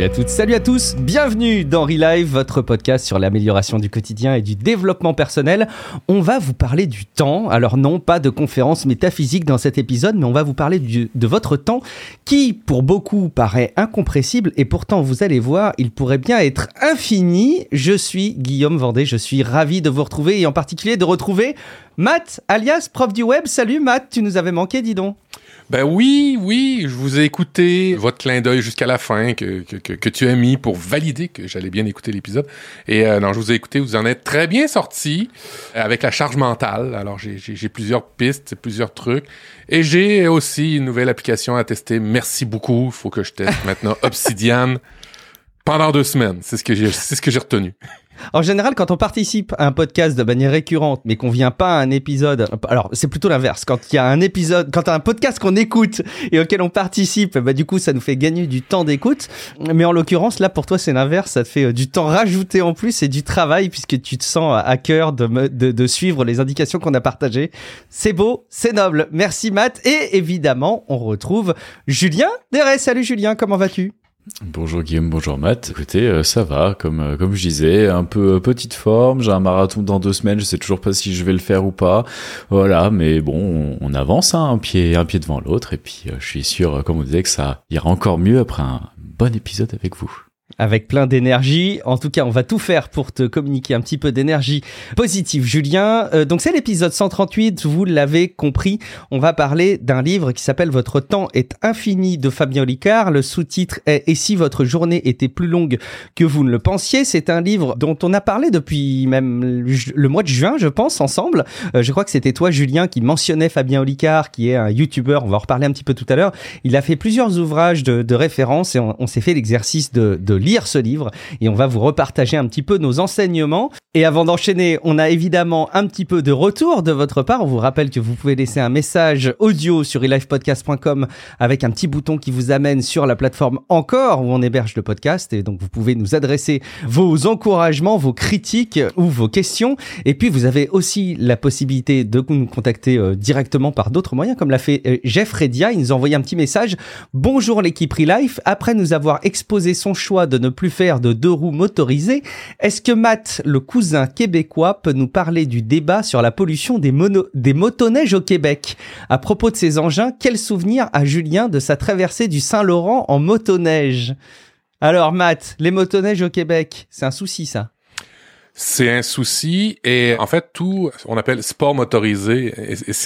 Salut à toutes, salut à tous, bienvenue dans Relive, votre podcast sur l'amélioration du quotidien et du développement personnel. On va vous parler du temps, alors non pas de conférence métaphysique dans cet épisode, mais on va vous parler de votre temps qui, pour beaucoup, paraît incompressible et pourtant, vous allez voir, il pourrait bien être infini. Je suis Guillaume Vendée, je suis ravi de vous retrouver et en particulier de retrouver Matt, alias prof du web. Salut Matt, tu nous avais manqué, dis donc. Ben oui, oui, je vous ai écouté votre clin d'œil jusqu'à la fin que, que, que, tu as mis pour valider que j'allais bien écouter l'épisode. Et euh, non, je vous ai écouté, vous en êtes très bien sorti euh, avec la charge mentale. Alors j'ai plusieurs pistes, plusieurs trucs. Et j'ai aussi une nouvelle application à tester. Merci beaucoup. Il faut que je teste maintenant Obsidian pendant deux semaines. C'est ce que j'ai, c'est ce que j'ai retenu. En général, quand on participe à un podcast de manière récurrente, mais qu'on vient pas à un épisode, alors c'est plutôt l'inverse. Quand il y a un épisode, quand un podcast qu'on écoute et auquel on participe, bah du coup ça nous fait gagner du temps d'écoute. Mais en l'occurrence, là pour toi c'est l'inverse, ça te fait euh, du temps rajouté en plus et du travail puisque tu te sens à cœur de, de, de suivre les indications qu'on a partagées. C'est beau, c'est noble. Merci Matt et évidemment on retrouve Julien Deret. Salut Julien, comment vas-tu? Bonjour Guillaume, bonjour Matt. Écoutez, euh, ça va, comme euh, comme je disais, un peu euh, petite forme. J'ai un marathon dans deux semaines. Je sais toujours pas si je vais le faire ou pas. Voilà, mais bon, on, avance, hein, un pied un pied devant l'autre. Et puis, je suis sûr, comme on disait, que ça ira encore mieux après un bon épisode avec vous avec plein d'énergie. En tout cas, on va tout faire pour te communiquer un petit peu d'énergie positive, Julien. Euh, donc c'est l'épisode 138, vous l'avez compris. On va parler d'un livre qui s'appelle Votre temps est infini de Fabien Olicard. Le sous-titre est Et si votre journée était plus longue que vous ne le pensiez? C'est un livre dont on a parlé depuis même le mois de juin, je pense, ensemble. Euh, je crois que c'était toi, Julien, qui mentionnait Fabien Olicard, qui est un YouTuber. On va en reparler un petit peu tout à l'heure. Il a fait plusieurs ouvrages de, de référence et on, s'est fait l'exercice de, de lire ce livre et on va vous repartager un petit peu nos enseignements. Et avant d'enchaîner, on a évidemment un petit peu de retour de votre part. On vous rappelle que vous pouvez laisser un message audio sur elifepodcast.com avec un petit bouton qui vous amène sur la plateforme encore où on héberge le podcast. Et donc vous pouvez nous adresser vos encouragements, vos critiques ou vos questions. Et puis vous avez aussi la possibilité de nous contacter euh, directement par d'autres moyens, comme l'a fait euh, Jeff Redia. Il nous a envoyé un petit message. Bonjour l'équipe Relife. Après nous avoir exposé son choix de ne plus faire de deux roues motorisées, est-ce que Matt, le cousin québécois, peut nous parler du débat sur la pollution des, motoneiges au Québec? À propos de ces engins, quel souvenir a Julien de sa traversée du Saint-Laurent en motoneige? Alors Matt, les motoneiges au Québec, c'est un souci ça? C'est un souci et en fait tout on appelle sport motorisé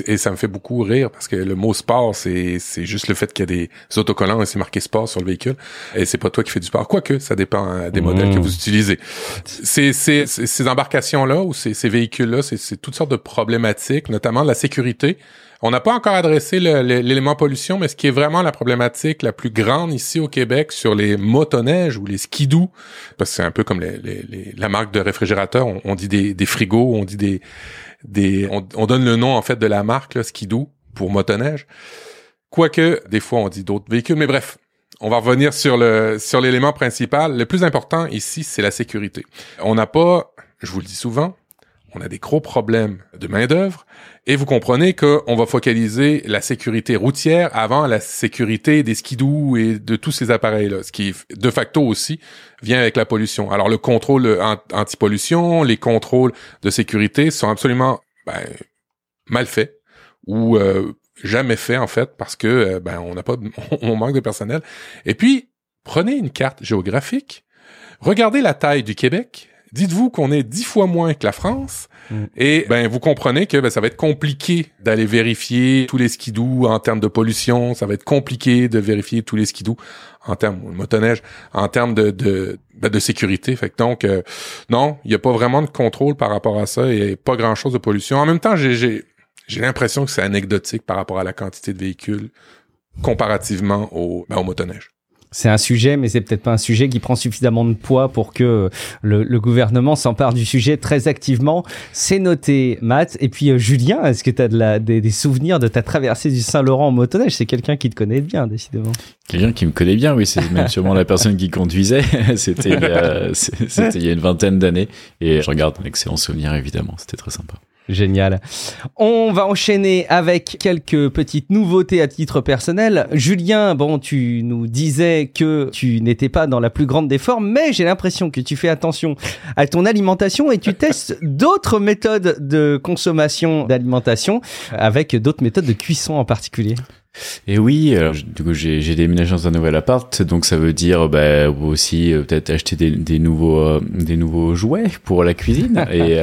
et, ça me fait beaucoup rire parce que le mot sport c'est c'est juste le fait qu'il y a des autocollants et c'est marqué sport sur le véhicule et c'est pas toi qui fais du sport. Quoique ça dépend hein, des modèles que mmh. vous utilisez. C'est ces embarcations là ou ces, ces véhicules là c'est toutes sortes de problématiques notamment la sécurité on n'a pas encore adressé l'élément pollution, mais ce qui est vraiment la problématique la plus grande ici au Québec sur les motoneiges ou les skidoo, parce que c'est un peu comme la marque de réfrigérateur, on, dit des, frigos, on dit des, on, donne le nom en fait de la marque skidoo pour motoneige. Quoique des fois on dit d'autres véhicules, mais bref, on va revenir sur l'élément principal. Le plus important ici, c'est la sécurité. On n'a pas, je vous le dis souvent, on a des gros problèmes de main d'œuvre et vous comprenez qu'on va focaliser la sécurité routière avant la sécurité des skidoo et de tous ces appareils-là, ce qui de facto aussi vient avec la pollution. Alors le contrôle anti-pollution, les contrôles de sécurité sont absolument ben, mal faits ou euh, jamais faits en fait parce que euh, ben on n'a pas on manque de personnel. Et puis prenez une carte géographique, regardez la taille du Québec, dites-vous qu'on est dix fois moins que la France Mm. Et ben vous comprenez que ben, ça va être compliqué d'aller vérifier tous les skidoo en termes de pollution, ça va être compliqué de vérifier tous les skidoo en termes de motoneige, en termes de de, ben, de sécurité. Fait que donc euh, non, il n'y a pas vraiment de contrôle par rapport à ça et pas grand chose de pollution. En même temps, j'ai j'ai l'impression que c'est anecdotique par rapport à la quantité de véhicules comparativement au, ben, au motoneige c'est un sujet, mais c'est peut-être pas un sujet qui prend suffisamment de poids pour que le, gouvernement s'empare du sujet très activement. C'est noté, Matt. Et puis, euh, Julien, est-ce que tu as de la, des, souvenirs de ta traversée du Saint-Laurent en motoneige? C'est quelqu'un qui te connaît bien, décidément. Quelqu'un qui me connaît bien, oui. C'est même sûrement la personne qui conduisait. c'était il, il y a une vingtaine d'années. Et je regarde un excellent souvenir, évidemment. C'était très sympa. Génial. On va enchaîner avec quelques petites nouveautés à titre personnel. Julien, bon, tu nous disais que tu n'étais pas dans la plus grande des formes, mais j'ai l'impression que tu fais attention à ton alimentation et tu testes d'autres méthodes de consommation d'alimentation avec d'autres méthodes de cuisson en particulier. Et oui, euh, du coup j'ai déménagé dans un nouvel appart, donc ça veut dire bah, aussi euh, peut-être acheter des, des nouveaux euh, des nouveaux jouets pour la cuisine. et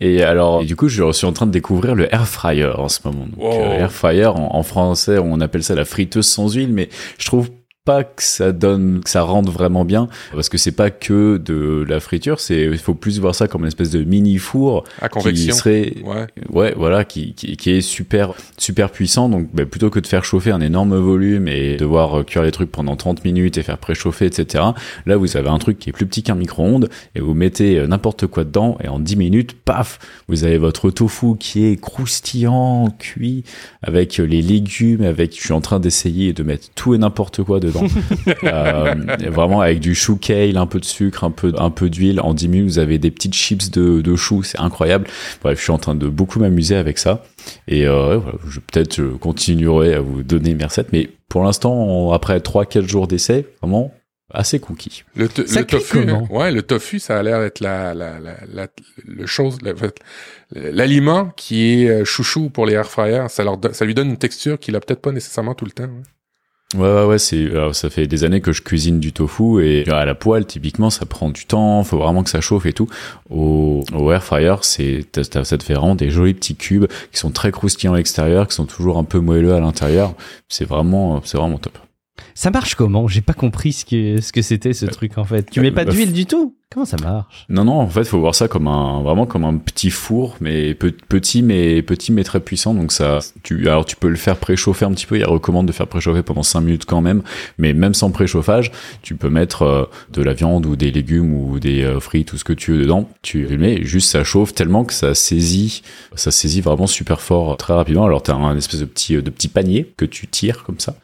et alors du coup je suis en train de découvrir le air fryer en ce moment. Donc, air fryer en, en, français on appelle ça la friteuse sans huile, mais je trouve pas que ça donne, que ça rende vraiment bien, parce que c'est pas que de la friture, c'est, il faut plus voir ça comme une espèce de mini four à convection. qui serait, ouais, ouais voilà, qui, qui, qui, est super, super puissant. Donc, bah, plutôt que de faire chauffer un énorme volume et devoir cuire les trucs pendant 30 minutes et faire préchauffer, etc. Là, vous avez un truc qui est plus petit qu'un micro-ondes et vous mettez euh, n'importe quoi dedans et en 10 minutes, paf, vous avez votre tofu qui est croustillant, cuit, avec les légumes, avec, je suis en train d'essayer de mettre tout et n'importe quoi dedans. euh, vraiment avec du chou kale, un peu de sucre, un peu, un peu d'huile. En 10 minutes, vous avez des petites chips de, de chou, c'est incroyable. Bref, je suis en train de beaucoup m'amuser avec ça. Et euh, voilà, je peut-être je continuerai à vous donner mes recettes, mais pour l'instant, après 3-4 jours d'essai, vraiment assez conquis. Le, le tofu, hein. ouais, le tofu, ça a l'air d'être la, la, la, la, le chose, l'aliment qui est euh, chouchou pour les air fryers. Ça leur, ça lui donne une texture qu'il a peut-être pas nécessairement tout le temps. Ouais. Ouais, ouais, ouais, c'est, alors, ça fait des années que je cuisine du tofu et à la poêle, typiquement, ça prend du temps, faut vraiment que ça chauffe et tout. Au, au air fryer, c'est, ça te fait vraiment des jolis petits cubes qui sont très croustillants à l'extérieur, qui sont toujours un peu moelleux à l'intérieur. C'est vraiment, c'est vraiment top. Ça marche comment? J'ai pas compris ce que ce que c'était ce truc en fait. Tu mets pas d'huile du tout? Comment ça marche? Non, non, en fait, faut voir ça comme un vraiment comme un petit four, mais petit, mais petit, mais très puissant. Donc ça, tu alors tu peux le faire préchauffer un petit peu. Il recommande de faire préchauffer pendant 5 minutes quand même, mais même sans préchauffage, tu peux mettre euh, de la viande ou des légumes ou des euh, fruits, tout ce que tu veux dedans. Tu le mets, juste ça chauffe tellement que ça saisit, ça saisit vraiment super fort très rapidement. Alors t'as un espèce de petit de petit panier que tu tires comme ça.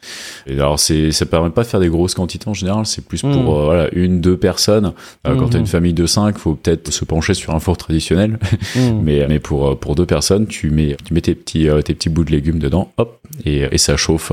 Et alors c'est ça permet pas de faire des grosses quantités en général. C'est plus pour mmh. euh, voilà une deux personnes. Quand une famille de 5, faut peut-être se pencher sur un four traditionnel. Mmh. mais, mais pour, pour deux personnes, tu mets, tu mets tes petits, tes petits bouts de légumes dedans, hop, et, et ça chauffe.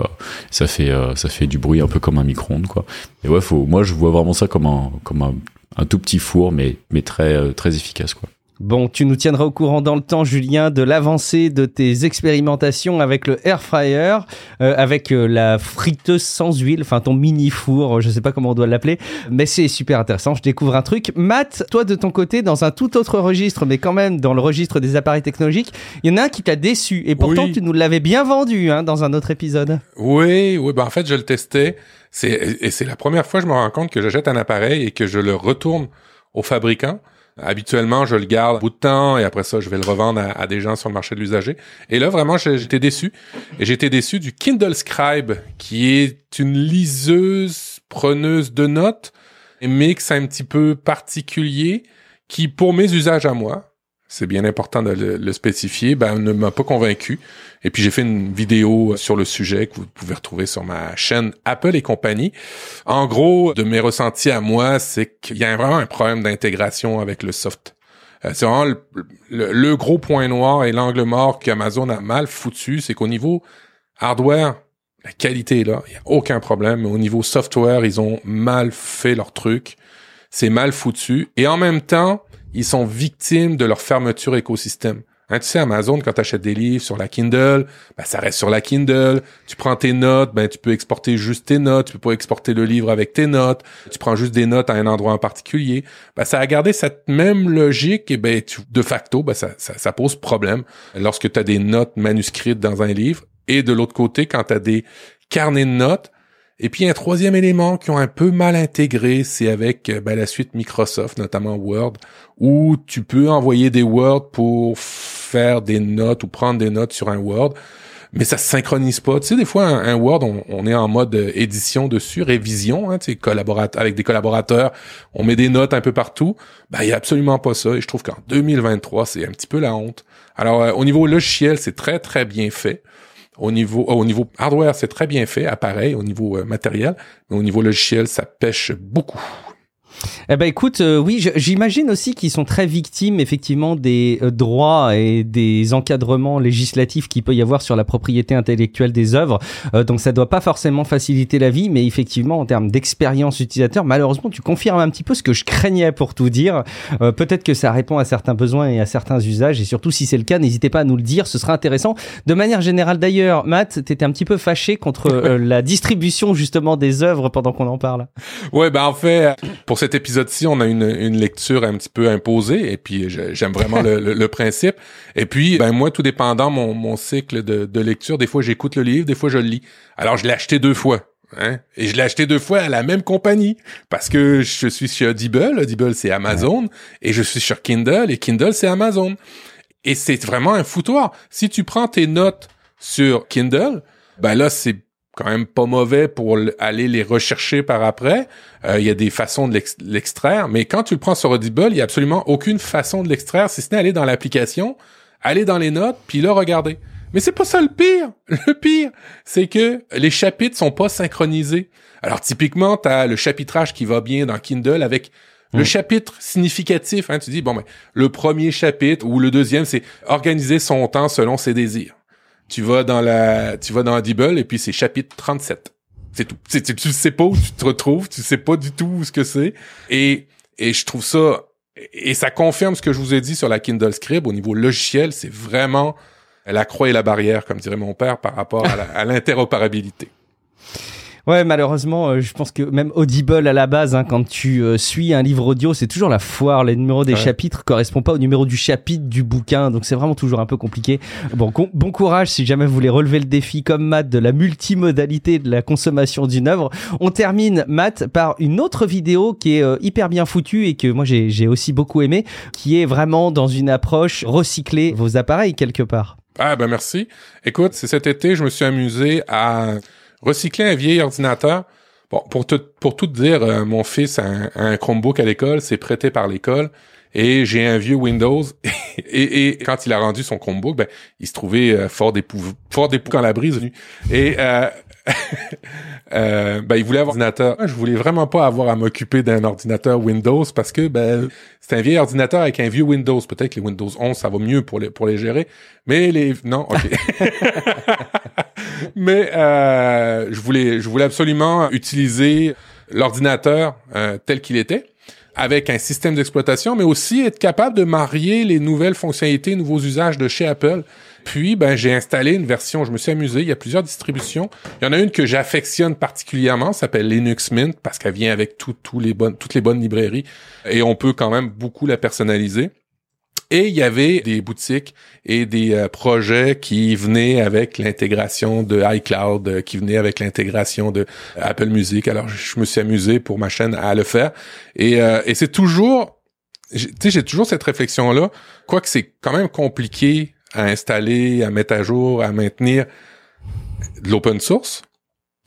Ça fait, ça fait du bruit un peu comme un micro-ondes, quoi. Et ouais, faut, moi, je vois vraiment ça comme un, comme un, un tout petit four, mais, mais très, très efficace, quoi. Bon, tu nous tiendras au courant dans le temps, Julien, de l'avancée de tes expérimentations avec le air fryer, euh, avec euh, la friteuse sans huile, enfin ton mini four, je sais pas comment on doit l'appeler, mais c'est super intéressant. Je découvre un truc. Matt, toi de ton côté, dans un tout autre registre, mais quand même dans le registre des appareils technologiques, il y en a un qui t'a déçu, et pourtant Oui. tu nous l'avais bien vendu hein, dans un autre épisode. Oui, oui, ben en fait, je le testais. C'est, et c'est la première fois que je me rends compte que j'achète un appareil et que je le retourne au fabricant. Habituellement, je le garde un bout de temps et après ça, je vais le revendre à, des gens sur le marché de l'usager. Et là, vraiment, j'étais déçu. Et j'étais déçu du Kindle Scribe, qui est une liseuse preneuse de notes, mais que c'est un petit peu particulier, qui, pour mes usages à moi, c'est bien important de le, spécifier, ben, ne m'a pas convaincu. Et puis j'ai fait une vidéo sur le sujet que vous pouvez retrouver sur ma chaîne Apple et compagnie. En gros, de mes ressentis à moi, c'est qu'il y a vraiment un problème d'intégration avec le soft. Euh, c'est vraiment le, le- le gros point noir et l'angle mort qu'Amazon a mal foutu, c'est qu'au niveau hardware, la qualité est là, il n'y a aucun problème. Mais au niveau software, ils ont mal fait leur truc. C'est mal foutu. Et en même temps, ils sont victimes de leur fermeture écosystème. Hein, tu sais, Amazon, quand tu achètes des livres sur la Kindle, ben, ça reste sur la Kindle. Tu prends tes notes, ben, tu peux exporter juste tes notes. Tu peux pas exporter le livre avec tes notes. Tu prends juste des notes à un endroit en particulier. Ben, ça a gardé cette même logique et ben, de facto, ben, ça, ça, ça pose problème lorsque tu as des notes manuscrites dans un livre. Et de l'autre côté, quand tu as des carnets de notes, et puis un troisième élément qui ont un peu mal intégré, c'est avec euh, ben, la suite Microsoft, notamment Word, où tu peux envoyer des Word pour faire des notes ou prendre des notes sur un Word, mais ça se synchronise pas. Tu sais, des fois, un, Word, on, est en mode euh, édition dessus, révision, hein, tu sais, avec des collaborateurs, on met des notes un peu partout. Ben, il y a absolument pas ça, et je trouve qu'en 2023, c'est un petit peu la honte. Alors, euh, au niveau logiciel, c'est très, très bien fait. Au niveau, au niveau hardware, c'est très bien fait, appareil, au niveau euh, matériel, mais au niveau logiciel, ça pêche beaucoup. Eh ben écoute, euh, oui, j'imagine aussi qu'ils sont très victimes effectivement des euh, droits et des encadrements législatifs qu'il peut y avoir sur la propriété intellectuelle des œuvres. Euh, donc ça doit pas forcément faciliter la vie, mais effectivement en termes d'expérience utilisateur, malheureusement tu confirmes un petit peu ce que je craignais pour tout dire. Peut-être que ça répond à certains besoins et à certains usages, et surtout si c'est le cas, n'hésitez pas à nous le dire, ce sera intéressant. De manière générale d'ailleurs, Matt, t'étais un petit peu fâché contre la distribution justement des œuvres pendant qu'on en parle. Ouais, ben en fait, pour cet épisode-ci, on a une, une, lecture un petit peu imposée, et puis j'aime vraiment le, le, principe. Et puis, ben moi, tout dépendant mon, mon cycle de, de lecture, des fois j'écoute le livre, des fois je le lis. Alors je l'ai acheté deux fois. Hein? Et je l'ai acheté deux fois à la même compagnie parce que je suis sur Audible, Audible c'est Amazon, et je suis sur Kindle et Kindle c'est Amazon. Et c'est vraiment un foutoir. Si tu prends tes notes sur Kindle, ben là c'est quand même pas mauvais pour aller les rechercher par après. Euh, il y a des façons de l'extraire, mais quand tu le prends sur Audible, il y a absolument aucune façon de l'extraire, si ce n'est aller dans l'application, aller dans les notes, puis là regarder. Mais c'est pas ça le pire. Le pire, c'est que les chapitres sont pas synchronisés. Alors typiquement, tu as le chapitrage qui va bien dans Kindle avec le mm. chapitre significatif. Hein, tu dis bon ben le premier chapitre ou le deuxième, c'est organiser son temps selon ses désirs tu vas dans la, tu vas dans Audible et puis c'est chapitre 37. C'est tout. Tu, tu sais pas où tu te retrouves, tu sais pas du tout ce que c'est. Et, et je trouve ça, et ça confirme ce que je vous ai dit sur la Kindle Scribe au niveau logiciel, c'est vraiment la croix et la barrière, comme dirait mon père, par rapport à l'interopérabilité. Ouais, malheureusement, euh, je pense que même Audible à la base, hein, quand tu euh, suis un livre audio, c'est toujours la foire. Les numéros des chapitres correspondent pas au numéro du chapitre du bouquin, donc c'est vraiment toujours un peu compliqué. Bon, bon courage si jamais vous voulez relever le défi comme Matt de la multimodalité de la consommation d'une œuvre. On termine Matt par une autre vidéo qui est euh, hyper bien foutue et que moi j'ai aussi beaucoup aimé, qui est vraiment dans une approche recycler vos appareils quelque part. Ah ben merci. Écoute, c'est cet été, je me suis amusé à recycler un vieil ordinateur. Bon, pour tout, pour tout dire, euh, mon fils a un, Chromebook à l'école, c'est prêté par l'école, et j'ai un vieux Windows. et, quand il a rendu son Chromebook, ben, il se trouvait euh, fort d'époux, fort d'époux quand la brise venue. Et euh, euh, ben, il voulait avoir un ordinateur. Je voulais vraiment pas avoir à m'occuper d'un ordinateur Windows parce que ben c'est un vieil ordinateur avec un vieux Windows. Peut-être que les Windows 11 ça va mieux pour les pour les gérer, mais les non, ok. mais euh, je voulais je voulais absolument utiliser l'ordinateur euh, tel qu'il était avec un système d'exploitation, mais aussi être capable de marier les nouvelles fonctionnalités, nouveaux usages de chez Apple puis, ben, j'ai installé une version, je me suis amusé, il y a plusieurs distributions. Il y en a une que j'affectionne particulièrement, s'appelle Linux Mint, parce qu'elle vient avec tout, les bonnes, toutes les bonnes librairies, et on peut quand même beaucoup la personnaliser. Et il y avait des boutiques et des euh, projets qui venaient avec l'intégration de iCloud, euh, qui venaient avec l'intégration de Apple Music. Alors, je me suis amusé pour ma chaîne à le faire. Et, euh, et c'est toujours, tu sais, j'ai toujours cette réflexion-là, quoique c'est quand même compliqué à installer, à mettre à jour, à maintenir de l'open source?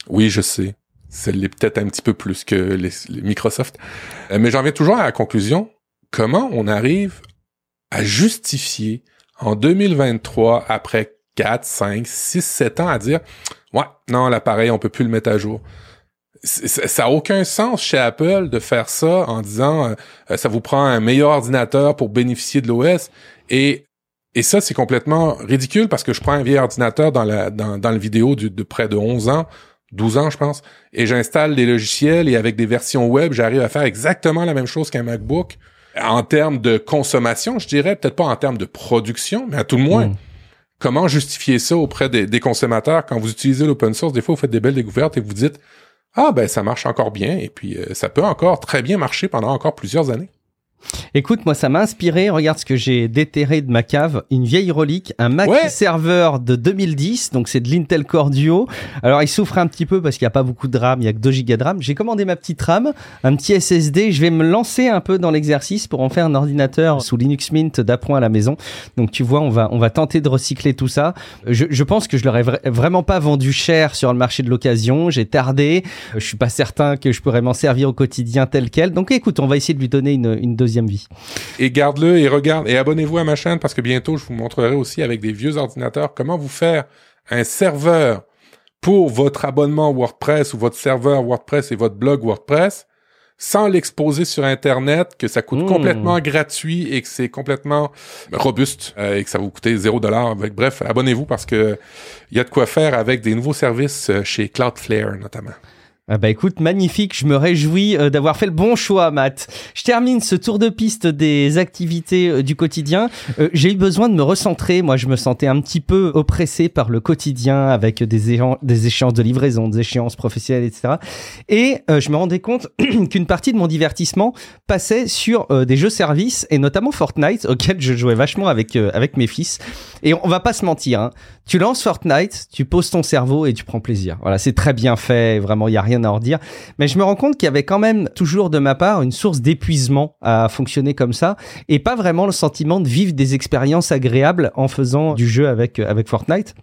Oui, je sais. C'est peut-être un petit peu plus que les, Microsoft. Euh, mais j'en viens toujours à la conclusion. Comment on arrive à justifier en 2023, après 4, 5, 6, 7 ans, à dire, ouais, non, l'appareil, on peut plus le mettre à jour. Ça n'a aucun sens chez Apple de faire ça en disant euh, ça vous prend un meilleur ordinateur pour bénéficier de l'OS et et ça, c'est complètement ridicule parce que je prends un vieil ordinateur dans la dans, dans le vidéo de près de 11 ans, 12 ans, je pense, et j'installe des logiciels et avec des versions web, j'arrive à faire exactement la même chose qu'un MacBook en termes de consommation, je dirais, peut-être pas en termes de production, mais à tout le moins. Hmm. Comment justifier ça auprès des, des consommateurs? Quand vous utilisez l'open source? Des fois, vous faites des belles découvertes et vous dites, ah ben ça marche encore bien et puis euh, ça peut encore très bien marcher pendant encore plusieurs années. Écoute, moi, ça m'a inspiré. Regarde ce que j'ai déterré de ma cave. Une vieille relique, un Mac serveur de 2010. Donc, c'est de l'Intel Core Duo. Alors, il souffre un petit peu parce qu'il n'y a pas beaucoup de RAM. Il y a que 2 Go de RAM. J'ai commandé ma petite RAM, un petit SSD. Je vais me lancer un peu dans l'exercice pour en faire un ordinateur sous Linux Mint d'appoint à la maison. Donc, tu vois, on va, on va tenter de recycler tout ça. Je, je pense que je l'aurais vraiment pas vendu cher sur le marché de l'occasion. J'ai tardé. Je suis pas certain que je pourrais m'en servir au quotidien tel quel. Donc, écoute, on va essayer de lui donner une, une deuxième vie. Et garde-le et regarde et abonnez-vous à ma chaîne parce que bientôt je vous montrerai aussi avec des vieux ordinateurs comment vous faire un serveur pour votre abonnement WordPress ou votre serveur WordPress et votre blog WordPress sans l'exposer sur Internet, que ça coûte Mmh. complètement gratuit et que c'est complètement robuste euh, et que ça va vous coûter zéro dollar. Bref, abonnez-vous parce que il y a de quoi faire avec des nouveaux services euh, chez Cloudflare notamment. Ah bah écoute, magnifique, je me réjouis euh, d'avoir fait le bon choix, Matt. Je termine ce tour de piste des activités euh, du quotidien. Euh, J'ai eu besoin de me recentrer, moi je me sentais un petit peu oppressé par le quotidien avec des, des échéances de livraison, des échéances professionnelles, etc. Et je me rendais compte qu'une partie de mon divertissement passait sur des jeux services et notamment Fortnite auquel je jouais vachement avec, avec mes fils. Et on va pas se mentir, hein. tu lances Fortnite, tu poses ton cerveau et tu prends plaisir. Voilà, c'est très bien fait, vraiment, il y a rien à en redire. Mais je me rends compte qu'il y avait quand même toujours de ma part une source d'épuisement à fonctionner comme ça et pas vraiment le sentiment de vivre des expériences agréables en faisant du jeu avec, euh, avec Fortnite.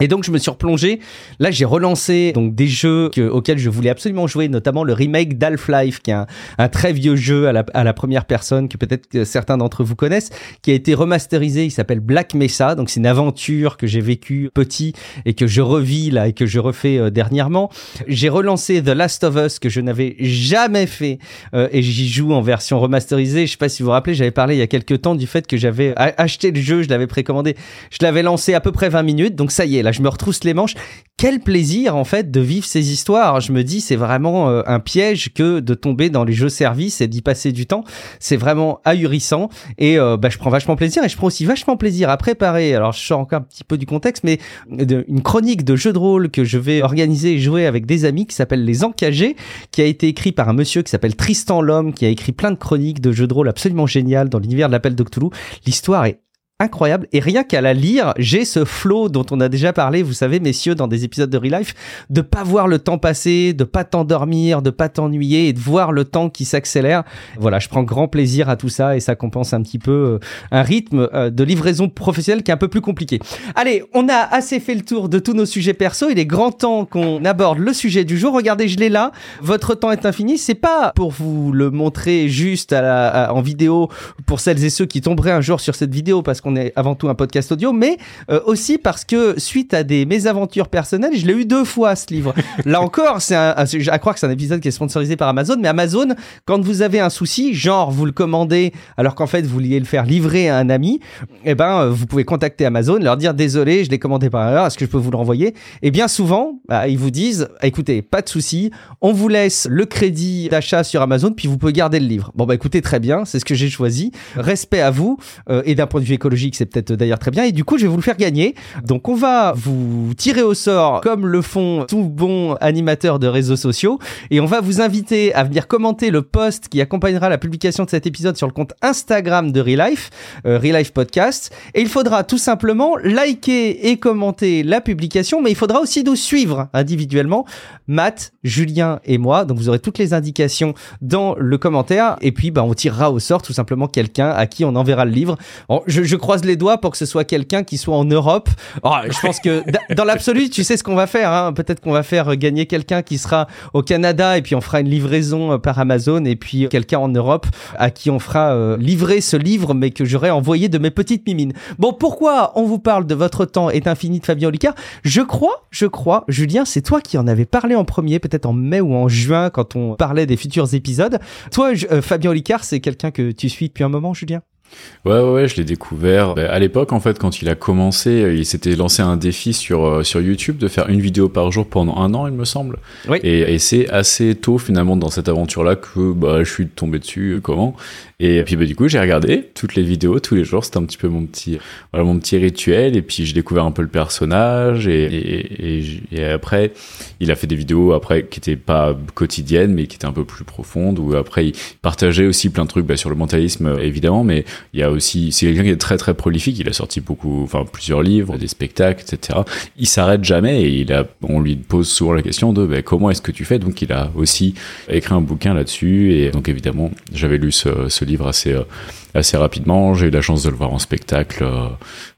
Et donc je me suis replongé. Là, j'ai relancé donc des jeux que- auxquels je voulais absolument jouer, notamment le remake d'Half-Life, qui est un, très vieux jeu à la, première personne que peut-être certains d'entre vous connaissent, qui a été remasterisé. Il s'appelle Black Mesa. Donc c'est une aventure que j'ai vécue petit et que je revis là et que je refais euh, dernièrement. J'ai relancé The Last of Us que je n'avais jamais fait euh, et j'y joue en version remasterisée. Je sais pas si vous vous rappelez, j'avais parlé il y a quelques temps du fait que j'avais acheté le jeu, je l'avais précommandé, je l'avais lancé à peu près 20 minutes. Donc ça y est, je me retrousse les manches. Quel plaisir en fait de vivre ces histoires. Je me dis c'est vraiment euh, un piège que de tomber dans les jeux services et d'y passer du temps. C'est vraiment ahurissant et euh, bah, je prends vachement plaisir et je prends aussi vachement plaisir à préparer. Alors je sors encore un petit peu du contexte, mais de- une chronique de jeu de rôle que je vais organiser et jouer avec des amis qui s'appelle Les Encagés, qui a été écrit par un monsieur qui s'appelle Tristan Lhomme, qui a écrit plein de chroniques de jeux de rôle absolument géniales dans l'univers de l'appel de. L'histoire est incroyable. Et rien qu'à la lire j'ai ce flow dont on a déjà parlé vous savez messieurs dans des épisodes de Real Life de pas voir le temps passer de pas t'endormir de pas t'ennuyer et de voir le temps qui s'accélère. Voilà je prends grand plaisir à tout ça et ça compense un petit peu euh, un rythme euh, de livraison professionnelle qui est un peu plus compliqué. Allez on a assez fait le tour de tous nos sujets perso. Il est grand temps qu'on aborde le sujet du jour. Regardez je l'ai là. Votre temps est infini. C'est pas pour vous le montrer juste en vidéo pour celles et ceux qui tomberaient un jour sur cette vidéo parce qu'on est avant tout un podcast audio, mais euh, aussi parce que suite à des mésaventures personnelles, je l'ai eu deux fois ce livre. Là encore, c'est un, un- je à croire que c'est un épisode qui est sponsorisé par Amazon, mais Amazon, quand vous avez un souci, genre vous le commandez alors qu'en fait vous vouliez le faire livrer à un ami, eh ben euh, vous pouvez contacter Amazon, leur dire désolé, je l'ai commandé par erreur, est-ce que je peux vous le renvoyer? Et bien souvent, bah, ils vous disent écoutez, pas de souci, on vous laisse le crédit d'achat sur Amazon, puis vous pouvez garder le livre. Bon bah écoutez, très bien, c'est ce que j'ai choisi. Respect à vous euh, et d'un point de vue écologique, c'est peut-être d'ailleurs très bien. Et du coup, je vais vous le faire gagner. Donc on va vous tirer au sort comme le font tout bon animateur de réseaux sociaux et on va vous inviter à venir commenter le post qui accompagnera la publication de cet épisode sur le compte Instagram de Relife, euh, Relife Podcast. Et il faudra tout simplement liker et commenter la publication, mais il faudra aussi nous suivre individuellement, Matt, Julien et moi. Donc vous aurez toutes les indications dans le commentaire. Et puis bah, on tirera au sort tout simplement quelqu'un à qui on enverra le livre. Je, je croise les doigts pour que ce soit quelqu'un qui soit en Europe. Oh, je pense que dans l'absolu, tu sais ce qu'on va faire. Hein Peut-être qu'on va faire gagner quelqu'un qui sera au Canada et puis on fera une livraison euh, par Amazon et puis quelqu'un en Europe à qui on fera euh, livrer ce livre mais que j'aurais envoyé de mes petites mimines. Bon, pourquoi on vous parle de votre temps est infini de Fabien Olicard? Je crois, je crois, Julien, c'est toi qui en avais parlé en premier, peut-être en mai ou en juin quand on parlait des futurs épisodes. Toi, je- euh, Fabien Olicard, c'est quelqu'un que tu suis depuis un moment, Julien? Ouais, ouais, ouais, je l'ai découvert. Bah, à l'époque, en fait, quand il a commencé, euh, il s'était lancé un défi sur, euh, sur YouTube de faire une vidéo par jour pendant un an, il me semble. Oui. Et, et c'est assez tôt, finalement, dans cette aventure-là que bah, je suis tombé dessus. Comment? Et puis, bah, du coup, j'ai regardé toutes les vidéos tous les jours. C'était un petit peu mon petit, voilà, mon petit rituel. Et puis, j'ai découvert un peu le personnage. Et, et, et, après, il a fait des vidéos après qui étaient pas quotidiennes, mais qui étaient un peu plus profondes. Où après, il partageait aussi plein de trucs bah, sur le mentalisme, euh, évidemment, mais il y a aussi, c'est quelqu'un qui est très très prolifique. Il a sorti beaucoup, enfin plusieurs livres, des spectacles, etc. Il s'arrête jamais et il a, on lui pose souvent la question de ben, comment est-ce que tu fais? Donc il a aussi écrit un bouquin là-dessus et donc évidemment j'avais lu ce, ce livre assez euh, assez rapidement. J'ai eu la chance de le voir en spectacle euh,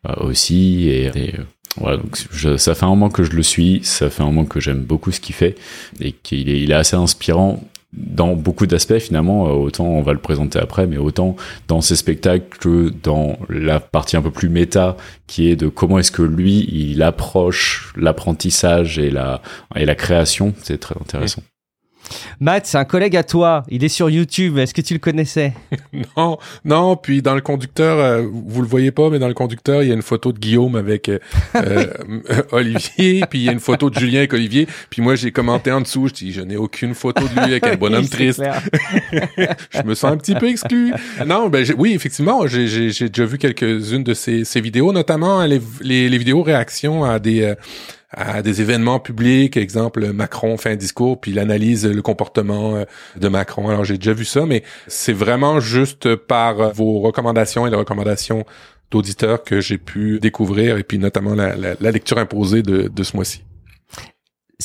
euh, aussi. Et, voilà, donc ça fait un moment que je le suis, ça fait un moment que j'aime beaucoup ce qu'il fait. Et qu'il est, il est assez inspirant dans beaucoup d'aspects finalement, autant on va le présenter après, mais autant dans ses spectacles que dans la partie un peu plus méta qui est de comment est-ce que lui il approche l'apprentissage et la et la création, c'est très intéressant. Matt, c'est un collègue à toi. Il est sur YouTube. Est-ce que tu le connaissais? Non, non. Puis dans le conducteur, euh, vous le voyez pas, mais dans le conducteur, il y a une photo de Guillaume avec euh, euh, Olivier, puis il y a une photo de Julien avec Olivier. Puis moi, j'ai commenté en dessous. Je dis, je n'ai aucune photo de lui avec un bonhomme triste. je me sens un petit peu exclu. Non, ben oui, effectivement, j'ai déjà vu quelques-unes de ces, ces vidéos, notamment les, les, les vidéos réactions à des à des événements publics, exemple Macron fait un discours, puis il analyse le comportement euh, de Macron. Alors j'ai déjà vu ça, mais c'est vraiment juste par vos recommandations et les recommandations d'auditeurs que j'ai pu découvrir, et puis notamment la, lecture imposée de ce mois-ci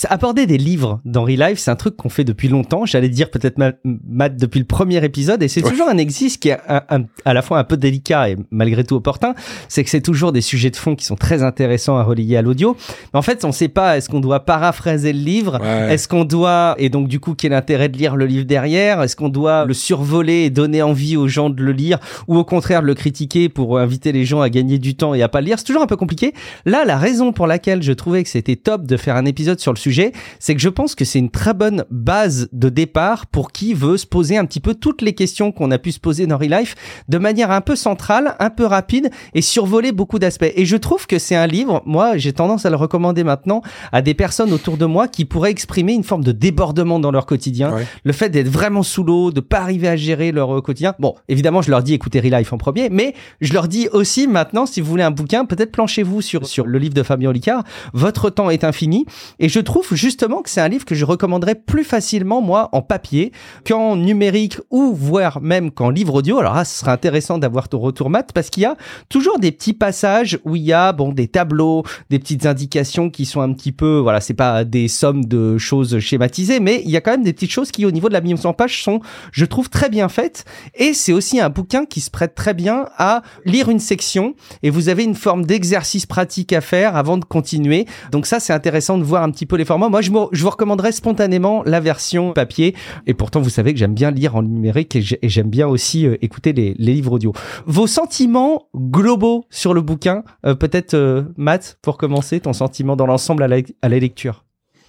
apporter des livres dans Relife, c'est un truc qu'on fait depuis longtemps. J'allais dire peut-être Matt depuis le premier épisode, et c'est toujours un exercice qui est à la fois un peu délicat et malgré tout opportun. C'est que c'est toujours des sujets de fond qui sont très intéressants à relier à l'audio. Mais en fait, on ne sait pas est-ce qu'on doit paraphraser le livre, est-ce qu'on doit et donc du coup quel intérêt de lire le livre derrière, est-ce qu'on doit le survoler et donner envie aux gens de le lire, ou au contraire le critiquer pour inviter les gens à gagner du temps et à pas le lire? C'est toujours un peu compliqué. Là, la raison pour laquelle je trouvais que c'était top de faire un épisode sur le sujet, c'est que je pense que c'est une très bonne base de départ pour qui veut se poser un petit peu toutes les questions qu'on a pu se poser dans Real Life de manière un peu centrale, un peu rapide et survoler beaucoup d'aspects. Et je trouve que c'est un livre, moi j'ai tendance à le recommander maintenant à des personnes autour de moi qui pourraient exprimer une forme de débordement dans leur quotidien, le fait d'être vraiment sous l'eau, de pas arriver à gérer leur quotidien. Bon, évidemment, je leur dis écoutez Real Life en premier, mais je leur dis aussi maintenant si vous voulez un bouquin, peut-être planchez-vous sur sur le livre de Fabien Olicard. Votre temps est infini et je trouve justement que c'est un livre que je recommanderais plus facilement, moi, en papier qu'en numérique ou voire même qu'en livre audio. Alors là, ce serait intéressant d'avoir ton retour, Matt, parce qu'il y a toujours des petits passages où il y a, bon, des tableaux, des petites indications qui sont un petit peu, voilà, c'est pas des sommes de choses schématisées, mais il y a quand même des petites choses qui, au niveau de la mise en page, sont, je trouve, très bien faites. Et c'est aussi un bouquin qui se prête très bien à lire une section et vous avez une forme d'exercice pratique à faire avant de continuer. Donc ça, c'est intéressant de voir un petit peu les moi, je, vous recommanderais spontanément la version papier. Et pourtant, vous savez que j'aime bien lire en numérique et j'aime bien aussi euh, écouter les, livres audio. Vos sentiments globaux sur le bouquin, euh, peut-être euh, Matt, pour commencer, ton sentiment dans l'ensemble à à la lecture?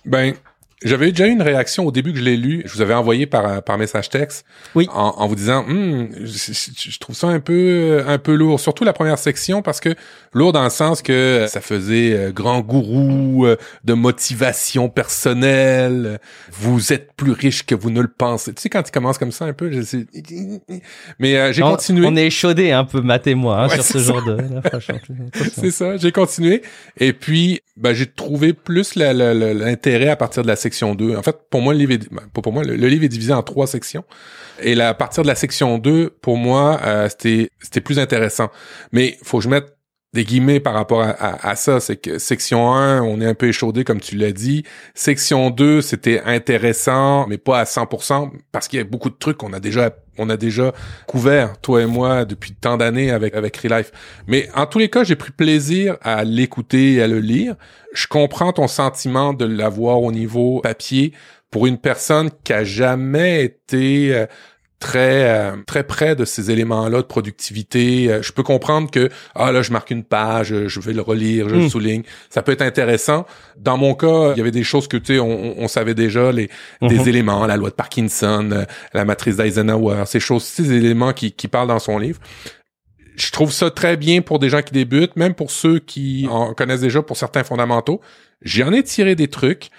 Ben, j'avais déjà eu une réaction au début que je l'ai lu. Je vous avais envoyé par par message texte. Oui. En, vous disant, hum, je, trouve ça un peu un peu lourd, surtout la première section parce que lourd dans le sens que ça faisait euh, grand gourou euh, de motivation personnelle. Vous êtes plus riche que vous ne le pensez. Tu sais quand il commence comme ça un peu, je sais... mais euh, j'ai continué. On est chaudé un peu, Matt et moi, hein, sur ce genre de. C'est ça. J'ai continué et puis ben, j'ai trouvé plus l'intérêt à partir de la section 2. En fait, pour moi, le livre est, ben, pour moi, le, livre est divisé en trois sections. Et la, à partir de la section 2, pour moi, euh, c'était c'était plus intéressant. Mais faut que je mette des guillemets par rapport à, ça, c'est que section 1, on est un peu échaudé comme tu l'as dit. Section 2, c'était intéressant, mais pas à 100% parce qu'il y a beaucoup de trucs qu'on a déjà on a déjà couvert toi et moi depuis tant d'années avec avec Relife. Mais en tous les cas, j'ai pris plaisir à l'écouter et à le lire. Je comprends ton sentiment de l'avoir au niveau papier pour une personne qui a jamais été euh, très euh, très près de ces éléments-là de productivité. Euh, je peux comprendre que ah là je marque une page, euh, je vais le relire, je le hmm. souligne. Ça peut être intéressant. Dans mon cas, il y avait des choses que tu sais on, on, savait déjà les des mhm. éléments, la loi de Parkinson, la matrice d'Eisenhower, ces choses, ces éléments qui qui parlent dans son livre. Je trouve ça très bien pour des gens qui débutent, même pour ceux qui en connaissent déjà pour certains fondamentaux. J'en ai tiré des trucs.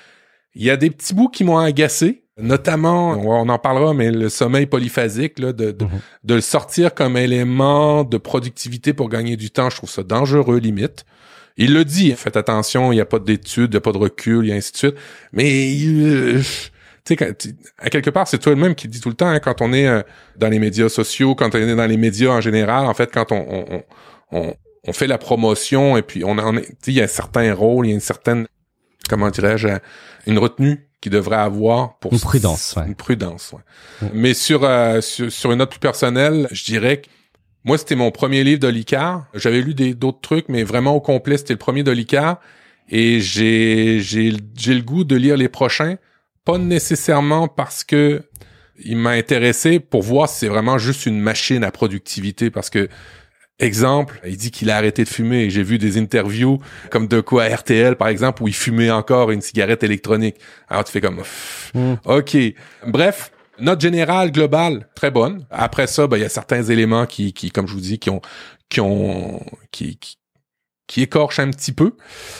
Il y a des petits bouts qui m'ont agacé, Notamment, on en parlera, mais le sommeil polyphasique, là, de, mhm. de, le sortir comme élément de productivité pour gagner du temps, je trouve ça dangereux, limite. Il le dit, faites attention, il n'y a pas d'études, il n'y a pas de recul, et ainsi de suite. Mais, euh, tu sais, à quelque part, c'est toi-même qui dit tout le temps, hein, quand on est euh, dans les médias sociaux, quand on est dans les médias en général, en fait, quand on, on, on, on fait la promotion et puis on en est, il y a un certain rôle, il y a une certaine, comment dirais-je, une retenue qui devrait avoir pour une prudence, une prudence. Ouais. Mais sur, euh, sur, sur une note plus personnelle, je dirais que moi c'était mon premier livre d'Olicard. J'avais lu des d'autres trucs, mais vraiment au complet c'était le premier d'Olicard. Et j'ai j'ai j'ai le goût de lire les prochains, pas nécessairement parce que il m'a intéressé pour voir si c'est vraiment juste une machine à productivité, parce que Exemple, il dit qu'il a arrêté de fumer. J'ai vu des interviews comme de quoi RTL, par exemple, où il fumait encore une cigarette électronique. Alors tu fais comme, Mm. ok. Bref, note générale globale très bonne. Après ça, ben, il y a certains éléments qui, qui, comme je vous dis, qui ont, qui ont, qui, qui, qui écorchent un petit peu.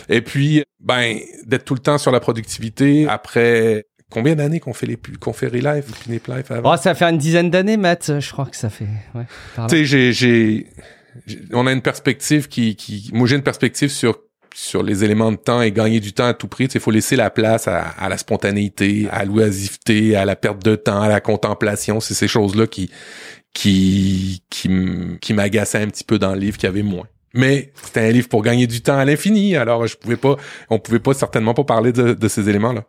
Et puis, ben, d'être tout le temps sur la productivité. Après combien d'années qu'on fait les qu'on fait Relive, Pinip Life avant? Oh, ça fait une dizaine d'années, Matt. Je crois que ça fait. Ouais. Tu sais, j'ai- on a une perspective qui, qui, moi j'ai une perspective sur sur les éléments de temps et gagner du temps à tout prix. Il faut laisser la place à, à la spontanéité, à l'oisiveté, à la perte de temps, à la contemplation. C'est ces choses-là qui qui qui, qui m'agaçaient un petit peu dans le livre, qui avait moins. Mais c'était un livre pour gagner du temps à l'infini. Alors je pouvais pas, on pouvait pas certainement pas parler de, de ces éléments-là.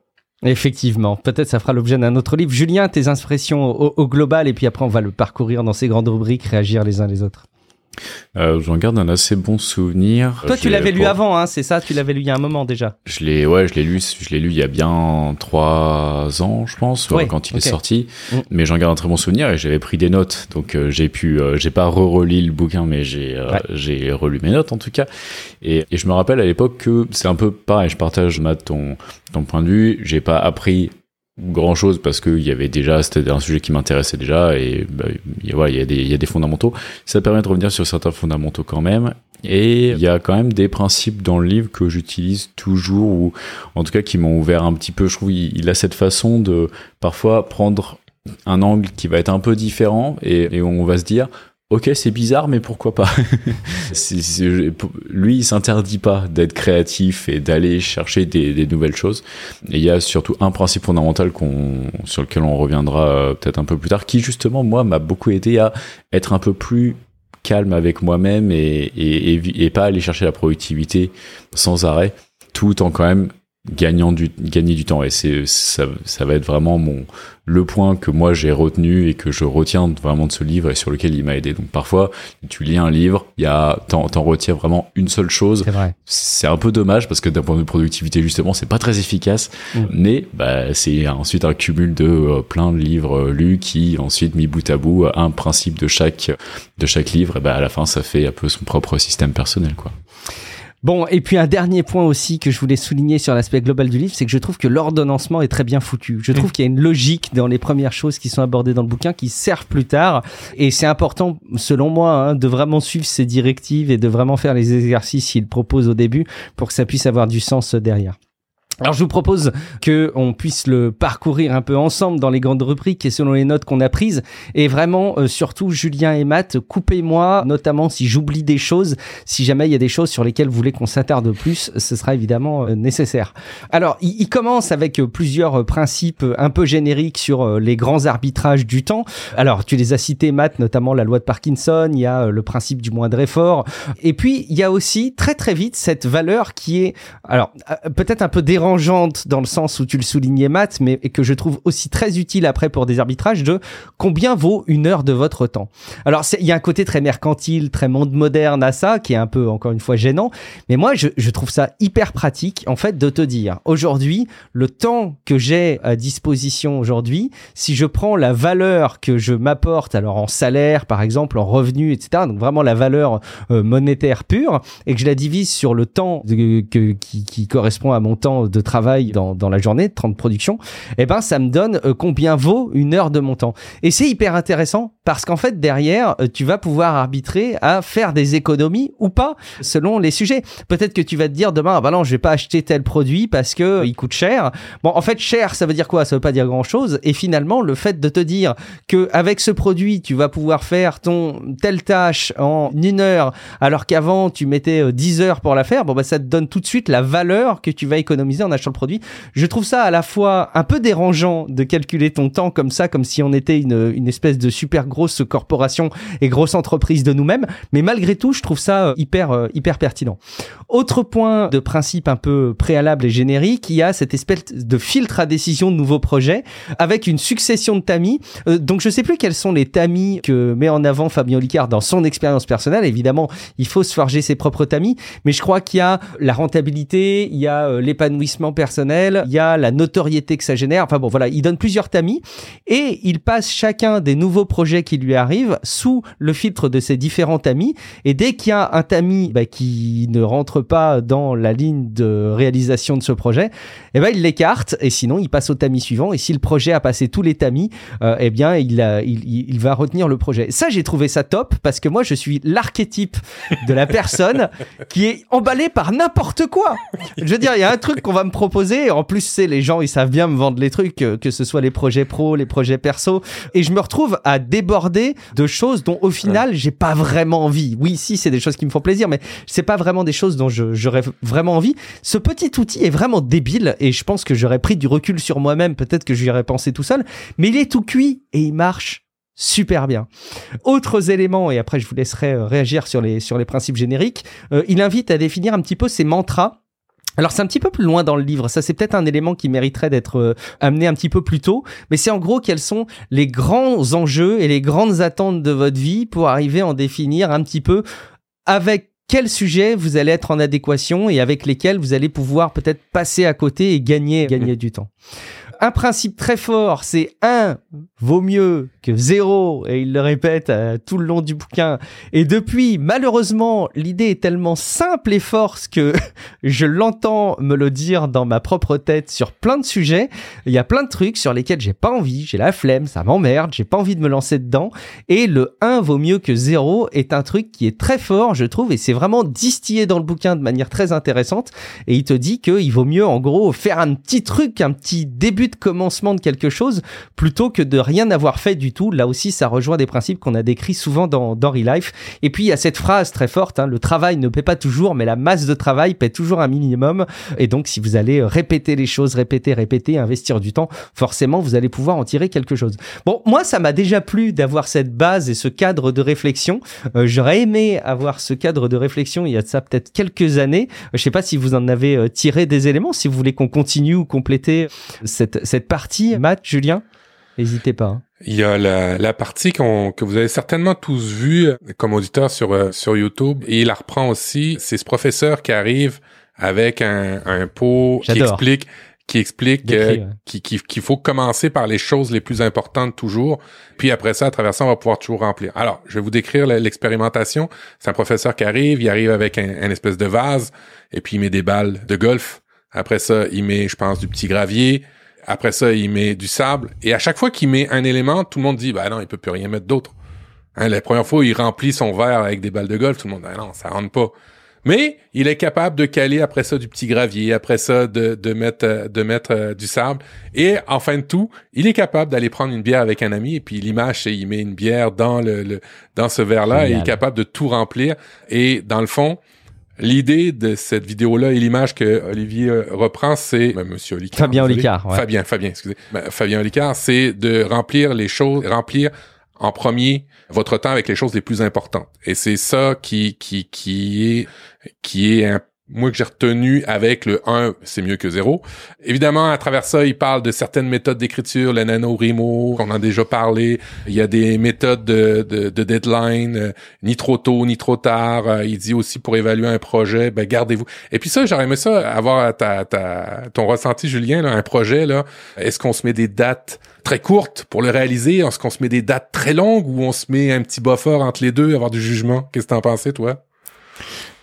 Effectivement. Peut-être ça fera l'objet d'un autre livre. Julien, tes impressions au, au global, et puis après, on va le parcourir dans ces grandes rubriques, réagir les uns les autres. Euh, J'en garde un assez bon souvenir. Toi, Je tu l'avais lu avant, hein, c'est ça Tu l'avais lu il y a un moment déjà. Je l'ai, ouais, je l'ai lu, je l'ai lu il y a bien trois ans, je pense, Ouais, quand il est sorti. Mm. Mais j'en garde un très bon souvenir et j'avais pris des notes, donc euh, j'ai pu, euh, j'ai pas re-relu le bouquin, mais j'ai, Ouais. j'ai relu mes notes en tout cas. Et, et je me rappelle à l'époque que c'est un peu pareil. Je partage Matt ton ton point de vue. J'ai pas appris grand chose parce qu'il y avait déjà c'était un sujet qui m'intéressait déjà et bah, il y a- des fondamentaux. Ça permet de revenir sur certains fondamentaux quand même. Et il y a quand même des principes dans le livre que j'utilise toujours ou en tout cas qui m'ont ouvert un petit peu. Je trouve il, il a cette façon de parfois prendre un angle qui va être un peu différent et, et on va se dire Ok, c'est bizarre, mais pourquoi pas? Lui, il s'interdit pas d'être créatif et d'aller chercher des, nouvelles choses. Et il y a surtout un principe fondamental sur lequel on reviendra euh, peut-être un peu plus tard, qui justement, moi, m'a beaucoup aidé à être un peu plus calme avec moi-même et pas aller chercher la productivité sans arrêt, tout en quand même gagnant du, gagner du temps. Et c'est, ça, ça va être vraiment mon, le point que moi j'ai retenu et que je retiens vraiment de ce livre et sur lequel il m'a aidé. Donc parfois, tu lis un livre, il y a, t'en, t'en retiens vraiment une seule chose. C'est vrai. C'est un peu dommage parce que d'un point de vue productivité, justement, c'est pas très efficace. Mm. Mais bah, c'est ensuite un cumul de euh, plein de livres euh, lus qui, ensuite, mis bout à bout, un principe de chaque, de chaque livre, et bah, à la fin, ça fait un peu son propre système personnel, quoi. Bon, et puis un dernier point aussi que je voulais souligner sur l'aspect global du livre, c'est que je trouve que l'ordonnancement est très bien foutu. Je trouve qu'il y a une logique dans les premières choses qui sont abordées dans le bouquin qui servent plus tard. Et c'est important, selon moi, hein, de vraiment suivre ces directives et de vraiment faire les exercices qu'il propose au début pour que ça puisse avoir du sens derrière. Alors je vous propose que on puisse le parcourir un peu ensemble dans les grandes rubriques et selon les notes qu'on a prises et vraiment euh, surtout Julien et Matt coupez-moi notamment si j'oublie des choses si jamais il y a des choses sur lesquelles vous voulez qu'on s'attarde plus ce sera évidemment euh, nécessaire. Alors il, commence avec euh, plusieurs principes un peu génériques sur les grands arbitrages du temps. Alors tu les as cités Matt notamment la loi de Parkinson, il y a le principe du moindre effort et puis il y a aussi très très vite cette valeur qui est alors peut-être un peu dans le sens où tu le soulignais Matt, mais que je trouve aussi très utile après pour des arbitrages de combien vaut une heure de votre temps. Alors il y a un côté très mercantile, très monde moderne à ça, qui est un peu encore une fois gênant, mais moi je, trouve ça hyper pratique en fait de te dire aujourd'hui le temps que j'ai à disposition aujourd'hui, si je prends la valeur que je m'apporte, alors en salaire par exemple, en revenu, etc., donc vraiment la valeur euh, monétaire pure, et que je la divise sur le temps qui correspond à mon temps de travail dans, la journée, de temps de production, eh ben ça me donne euh, combien vaut une heure de mon temps. Et c'est hyper intéressant parce qu'en fait derrière, euh, tu vas pouvoir arbitrer à faire des économies ou pas selon les sujets. Peut-être que tu vas te dire demain, ah bah non, je vais pas acheter tel produit parce que euh, il coûte cher. Bon, en fait, cher, ça veut dire quoi? Ça veut pas dire grand-chose. Et finalement, le fait de te dire que avec ce produit, tu vas pouvoir faire ton telle tâche en une heure, alors qu'avant tu mettais euh, 10 heures pour la faire, bon bah ça te donne tout de suite la valeur que tu vas économiser en achetant le produit. Je trouve ça à la fois un peu dérangeant de calculer ton temps comme ça, comme si on était une, une espèce de super grosse corporation et grosse entreprise de nous-mêmes, mais malgré tout, je trouve ça euh, hyper euh, hyper pertinent. Autre point de principe un peu préalable et générique, il y a cette espèce de filtre à décision de nouveaux projets avec une succession de tamis. Euh, donc je sais plus quels sont les tamis que met en avant Fabien Olicard dans son expérience personnelle. Évidemment, il faut se forger ses propres tamis, mais je crois qu'il y a la rentabilité, il y a l'épanouissement personnel, il y a la notoriété que ça génère. Enfin bon, voilà, il donne plusieurs tamis et il passe chacun des nouveaux projets qui lui arrivent sous le filtre de ses différents tamis. Et dès qu'il y a un tamis bah, qui ne rentre pas dans la ligne de réalisation de ce projet, eh ben il l'écarte et sinon il passe au tamis suivant. Et si le projet a passé tous les tamis, euh, eh bien il, il, il va retenir le projet. Ça, j'ai trouvé ça top parce que moi, je suis l'archétype de la personne qui est emballée par n'importe quoi. Je veux dire, il y a un truc qu'on va me proposer. En plus, c'est les gens, ils savent bien me vendre les trucs, que ce soit les projets pro, les projets perso. Et je me retrouve à déborder de choses dont au final, j'ai pas vraiment envie. Oui, si, c'est des choses qui me font plaisir, mais c'est pas vraiment des choses dont j'aurais vraiment envie. Ce petit outil est vraiment débile et je pense que j'aurais pris du recul sur moi-même. Peut-être que j'y aurais pensé tout seul, mais il est tout cuit et il marche super bien. Autres éléments, et après je vous laisserai euh, réagir sur les, sur les principes génériques, euh, il invite à définir un petit peu ses mantras. Alors c'est un petit peu plus loin dans le livre, ça c'est peut-être un élément qui mériterait d'être euh, amené un petit peu plus tôt, mais c'est en gros quels sont les grands enjeux et les grandes attentes de votre vie pour arriver à en définir un petit peu avec quels sujets vous allez être en adéquation et avec lesquels vous allez pouvoir peut-être passer à côté et gagner, gagner du temps un principe très fort, c'est un vaut mieux que zéro, et il le répète euh, tout le long du bouquin. Et depuis, malheureusement, l'idée est tellement simple et forte que je l'entends me le dire dans ma propre tête sur plein de sujets. Il y a plein de trucs sur lesquels j'ai pas envie, j'ai la flemme, ça m'emmerde, j'ai pas envie de me lancer dedans. Et le 1 vaut mieux que zéro est un truc qui est très fort, je trouve, et c'est vraiment distillé dans le bouquin de manière très intéressante. Et il te dit qu'il vaut mieux, en gros, faire un petit truc, un petit début de commencement de quelque chose plutôt que de rien avoir fait du tout. Là aussi, ça rejoint des principes qu'on a décrits souvent dans, dans Life. Et puis, il y a cette phrase très forte, hein, le travail ne paie pas toujours, mais la masse de travail paie toujours un minimum. Et donc, si vous allez répéter les choses, répéter, répéter, investir du temps, forcément, vous allez pouvoir en tirer quelque chose. Bon, moi, ça m'a déjà plu d'avoir cette base et ce cadre de réflexion. Euh, j'aurais aimé avoir ce cadre de réflexion il y a de ça peut-être quelques années. Je sais pas si vous en avez euh, tiré des éléments, si vous voulez qu'on continue ou compléter cette, cette, partie, Matt, Julien, n'hésitez pas. Hein. Il y a la, la partie que vous avez certainement tous vue comme auditeur sur, euh, sur YouTube et il la reprend aussi. C'est ce professeur qui arrive avec un, un pot qui explique qui explique euh, qu'il faut commencer par les choses les plus importantes toujours, puis après ça, à travers ça, on va pouvoir toujours remplir. Alors, je vais vous décrire l'expérimentation. C'est un professeur qui arrive, il arrive avec un, un, espèce de vase, et puis il met des balles de golf. Après ça, il met, je pense, du petit gravier, après ça, il met du sable. Et à chaque fois qu'il met un élément, tout le monde dit, bah non, il peut plus rien mettre d'autre. Hein, la première fois, il remplit son verre avec des balles de golf, tout le monde dit, ah non, ça rentre pas. Mais il est capable de caler après ça du petit gravier, après ça de, de mettre euh, de mettre euh, du sable. Et en fin de tout, il est capable d'aller prendre une bière avec un ami et puis l'image c'est il met une bière dans le, dans ce verre là et il est capable de tout remplir. Et dans le fond, L'idée de cette vidéo-là et l'image que Olivier euh, reprend, c'est ben, Monsieur Olicard. Fabien Olicard. Ouais. Fabien, Fabien, excusez. Ben, Fabien Olicard, c'est de remplir les choses, remplir en premier votre temps avec les choses les plus importantes. Et c'est ça qui qui qui est qui est un moi que j'ai retenu avec le 1, c'est mieux que 0. Évidemment, à travers ça, il parle de certaines méthodes d'écriture, le NaNoWriMo, qu'on a déjà parlé. Il y a des méthodes de, de, de deadline, euh, ni trop tôt, ni trop tard. Euh, il dit aussi pour évaluer un projet, ben gardez-vous. Et puis ça, j'aurais aimé ça, avoir ta, ta, ton ressenti, Julien, là, un projet, là. Est-ce qu'on se met des dates très courtes pour le réaliser? Est-ce qu'on se met des dates très longues ou on se met un petit buffer entre les deux, avoir du jugement? Qu'est-ce que t'en pensais, toi?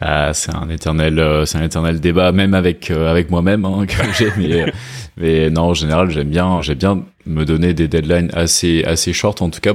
Ah, c'est un éternel, euh, c'est un éternel débat, même avec euh, avec moi-même hein, que j'ai. Mais, mais non, en général, j'aime bien, j'aime bien me donner des deadlines assez assez short, en tout cas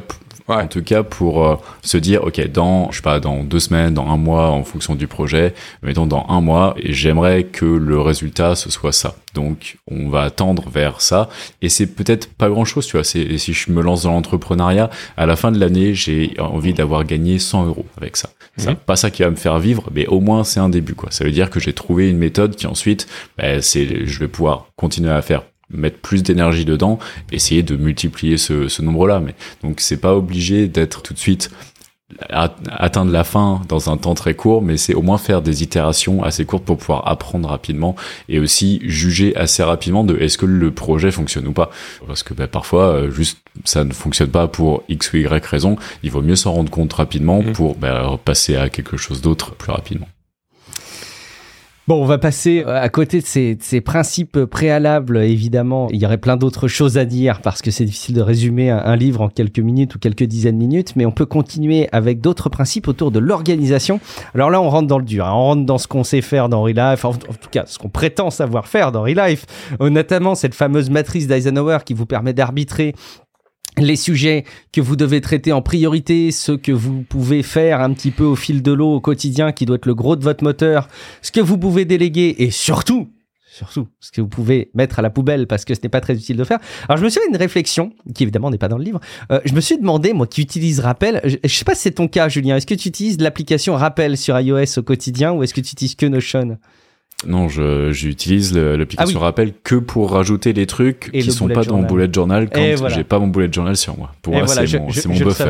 en tout cas, pour euh, se dire, ok, dans, je sais pas, dans deux semaines, dans un mois, en fonction du projet, mettons dans un mois, et j'aimerais que le résultat ce soit ça. Donc, on va attendre vers ça, et c'est peut-être pas grand-chose, tu vois. C'est si je me lance dans l'entrepreneuriat, à la fin de l'année, j'ai envie d'avoir gagné 100 euros avec ça. C'est mhm. pas ça qui va me faire vivre, mais au moins c'est un début, quoi. Ça veut dire que j'ai trouvé une méthode qui ensuite, ben, c'est, je vais pouvoir continuer à faire mettre plus d'énergie dedans, essayer de multiplier ce, ce nombre-là. Mais donc c'est pas obligé d'être tout de suite atteindre la fin dans un temps très court, mais c'est au moins faire des itérations assez courtes pour pouvoir apprendre rapidement et aussi juger assez rapidement de est-ce que le projet fonctionne ou pas. Parce que bah, parfois, euh, juste ça ne fonctionne pas pour x ou y raison. Il vaut mieux s'en rendre compte rapidement mmh. pour bah, passer à quelque chose d'autre plus rapidement. Bon, on va passer euh, à côté de ces, principes préalables. Évidemment, il y aurait plein d'autres choses à dire parce que c'est difficile de résumer un, un livre en quelques minutes ou quelques dizaines de minutes, mais on peut continuer avec d'autres principes autour de l'organisation. Alors là, on rentre dans le dur. hein. On rentre dans ce qu'on sait faire dans Relife, en, en tout cas, ce qu'on prétend savoir faire dans Relife, euh, notamment cette fameuse matrice d'Eisenhower qui vous permet d'arbitrer les sujets que vous devez traiter en priorité, ceux que vous pouvez faire un petit peu au fil de l'eau au quotidien, qui doit être le gros de votre moteur, ce que vous pouvez déléguer et surtout, surtout, ce que vous pouvez mettre à la poubelle parce que ce n'est pas très utile de faire. Alors je me suis fait une réflexion, qui évidemment n'est pas dans le livre, euh, je me suis demandé, moi qui utilise Rappel, je, je sais pas si c'est ton cas Julien, est-ce que tu utilises l'application Rappel sur iOS au quotidien ou est-ce que tu utilises que Notion? Non, je j'utilise l'application Ah oui. Rappel que pour rajouter les trucs Et qui sont pas dans mon bullet journal quand voilà. j'ai pas mon bullet journal sur moi. Pour Et moi, voilà, c'est mon, je- mon je buffer.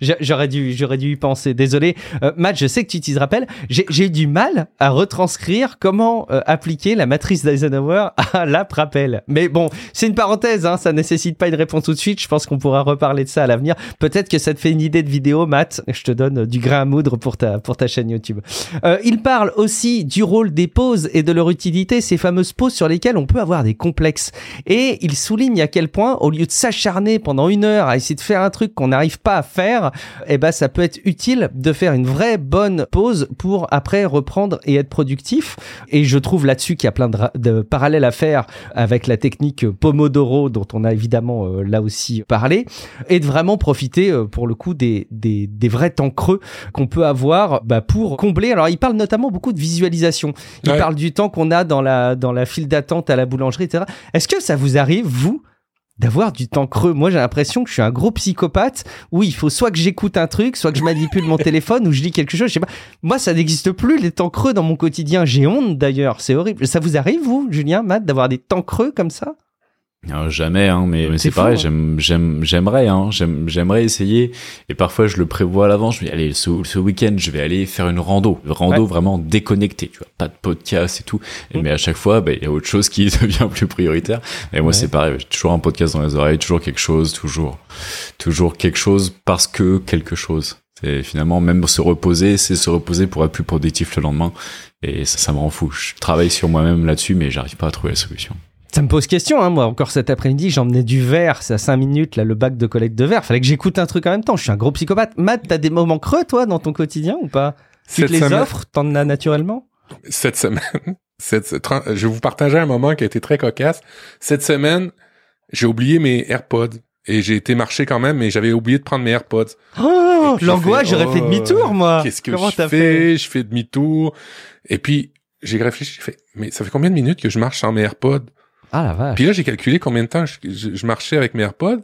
J'aurais dû, j'aurais dû y penser. Désolé, euh, Matt. Je sais que tu utilises Rappel. J'ai eu du mal à retranscrire comment euh, appliquer la matrice d'Eisenhower à l'app Rappel. Mais bon, c'est une parenthèse. Hein, ça nécessite pas une réponse tout de suite. Je pense qu'on pourra reparler de ça à l'avenir. Peut-être que ça te fait une idée de vidéo, Matt. Je te donne euh, du grain à moudre pour ta pour ta chaîne YouTube. Euh, il parle aussi du rôle des pauses et de leur utilité, ces fameuses pauses sur lesquelles on peut avoir des complexes. Et il souligne à quel point, au lieu de s'acharner pendant une heure à essayer de faire un truc qu'on n'arrive pas à faire, eh ben ça peut être utile de faire une vraie bonne pause pour après reprendre et être productif. Et je trouve là-dessus qu'il y a plein de, ra- de parallèles à faire avec la technique Pomodoro dont on a évidemment euh, là aussi parlé, et de vraiment profiter euh, pour le coup des, des, des vrais temps creux qu'on peut avoir bah, pour combler. Alors il parle notamment beaucoup de visualisation. Il Ouais. parle du temps qu'on a dans la dans la file d'attente à la boulangerie, etc. Est-ce que ça vous arrive vous d'avoir du temps creux. Moi, j'ai l'impression que je suis un gros psychopathe où il faut soit que j'écoute un truc, soit que je manipule mon téléphone ou je lis quelque chose. Je sais pas. Moi, ça n'existe plus les temps creux dans mon quotidien. J'ai honte d'ailleurs. C'est horrible. Ça vous arrive, vous, Julien, Matt, d'avoir des temps creux comme ça? Euh, jamais, hein, mais, mais C'est pareil. hein. J'aime, j'aime, j'aimerais, hein, j'aime, j'aimerais essayer. Et parfois, je le prévois à l'avance. Je me dis, allez, ce, ce week-end, je vais aller faire une rando, rando Ouais. vraiment déconnectée. Tu vois, pas de podcast et tout. Et, Mm. Mais à chaque fois, bah, il y a autre chose qui devient plus prioritaire. Et moi, Ouais. c'est pareil. J'ai toujours un podcast dans les oreilles, toujours quelque chose, toujours, toujours quelque chose parce que quelque chose. C'est finalement même se reposer, c'est se reposer pour être plus productif le lendemain. Et ça, ça me rend fou. Je travaille sur moi-même là-dessus, mais j'arrive pas à trouver la solution. Ça me pose question, hein. moi encore cet après-midi, j'emmenais du verre, c'est à 5 minutes là le bac de collecte de verre, fallait que j'écoute un truc en même temps, je suis un gros psychopathe. Matt, t'as des moments creux toi dans ton quotidien ou pas? Tu te les semaine- offres, t'en as naturellement? Cette semaine, cette, je vais vous partager un moment qui a été très cocasse. Cette semaine, j'ai oublié mes AirPods et j'ai été marcher quand même, mais j'avais oublié de prendre mes AirPods. Oh, l'angoisse, j'aurais fait oh, demi-tour moi. Qu'est-ce que Comment je fais? fait? Je fais demi-tour. Et puis, j'ai réfléchi, j'ai fait, mais ça fait combien de minutes que je marche sans mes AirPods? Ah la vache. Puis là, j'ai calculé combien de temps je, je- je marchais avec mes AirPods.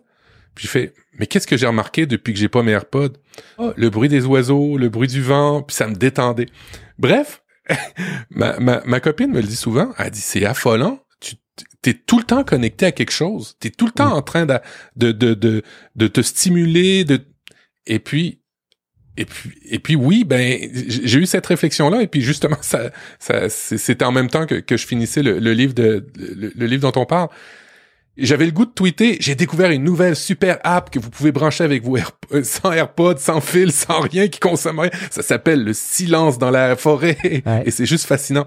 Puis j'ai fait, mais qu'est-ce que j'ai remarqué depuis que j'ai pas mes AirPods? Ah, le bruit des oiseaux, le bruit du vent, puis ça me détendait. Bref, ma, ma, ma copine me le dit souvent, elle dit, c'est affolant. Tu t'es tout le temps connecté à quelque chose. T'es tout le temps en train de, de, de, de, de te stimuler, de, et puis, et puis, et puis oui, ben j'ai eu cette réflexion là et puis justement ça, ça c'était en même temps que, que je finissais le, le livre de le, le livre dont on parle. J'avais le goût de tweeter. J'ai découvert une nouvelle super app que vous pouvez brancher avec vos Air- euh, sans AirPods, sans fil, sans rien qui consomme rien. Ça s'appelle le silence dans la forêt Ouais. et c'est juste fascinant.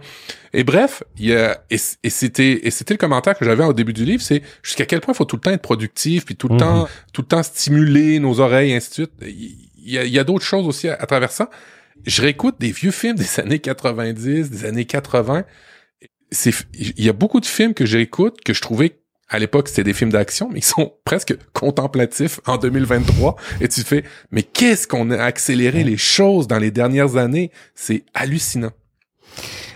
Et bref, il y a et, c'était et c'était le commentaire que j'avais au début du livre, c'est jusqu'à quel point il faut tout le temps être productif puis tout le Mhm. temps tout le temps stimuler nos oreilles et ainsi de suite. Il y a, il y a d'autres choses aussi à, à travers ça. Je réécoute des vieux films des années 90, des années 80. C'est il y a beaucoup de films que j'écoute que je trouvais à l'époque, c'était des films d'action, mais ils sont presque contemplatifs en 2023. Et tu fais, mais qu'est-ce qu'on a accéléré les choses dans les dernières années? C'est hallucinant.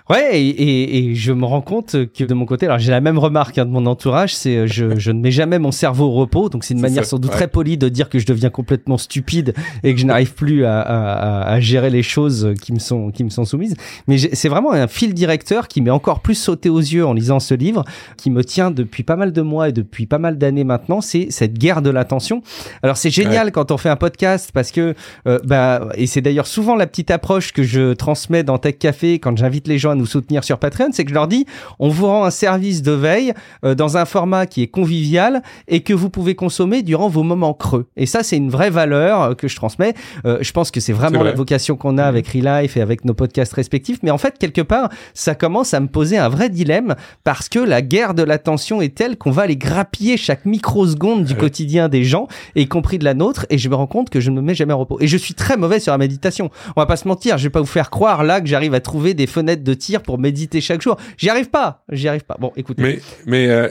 Ouais, et, et, et je me rends compte que de mon côté, alors j'ai la même remarque hein, de mon entourage, c'est euh, je, je ne mets jamais mon cerveau au repos, donc c'est une manière ça, sans doute ouais. très polie de dire que je deviens complètement stupide et que je n'arrive plus à, à, à- gérer les choses qui me sont qui me sont soumises. Mais c'est vraiment un fil directeur qui m'est encore plus sauté aux yeux en lisant ce livre, qui me tient depuis pas mal de mois et depuis pas mal d'années maintenant. C'est cette guerre de l'attention. Alors c'est génial quand on fait un podcast parce que euh, bah et c'est d'ailleurs souvent la petite approche que je transmets dans Tech Café quand j'invite les gens à nous soutenir sur Patreon, c'est que je leur dis, on vous rend un service de veille euh, dans un format qui est convivial et que vous pouvez consommer durant vos moments creux. Et ça, c'est une vraie valeur euh, que je transmets. Euh, je pense que c'est vraiment la vocation qu'on a avec Relife et avec nos podcasts respectifs. Mais en fait, quelque part, ça commence à me poser un vrai dilemme parce que la guerre de l'attention est telle qu'on va les grappiller chaque microseconde du quotidien des gens, y compris de la nôtre. Et je me rends compte que je ne me mets jamais en repos. Et je suis très mauvais sur la méditation. On va pas se mentir. Je vais pas vous faire croire là que j'arrive à trouver des fenêtres de tir pour méditer chaque jour. J'y arrive pas. J'y arrive pas. Bon, écoutez. Mais, mais euh,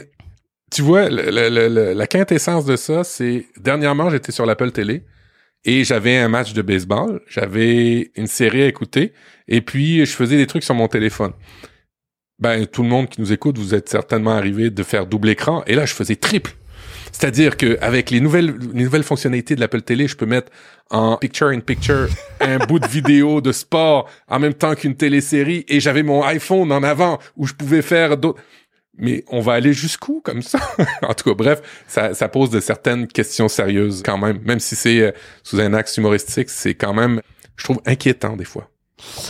tu vois, la quintessence de ça, c'est dernièrement, j'étais sur l'Apple Télé et j'avais un match de baseball, j'avais une série à écouter et puis je faisais des trucs sur mon téléphone. Ben tout le monde qui nous écoute, vous êtes certainement arrivé de faire double écran et là je faisais triple. C'est-à-dire que avec les nouvelles les nouvelles fonctionnalités de l'Apple Télé, je peux mettre en picture in picture un bout de vidéo de sport en même temps qu'une télésérie et j'avais mon iPhone en avant où je pouvais faire d'autres. Mais on va aller jusqu'où comme ça? En tout cas, bref, ça, ça, pose de certaines questions sérieuses quand même, même si c'est euh, sous un axe humoristique, c'est quand même, je trouve, inquiétant des fois.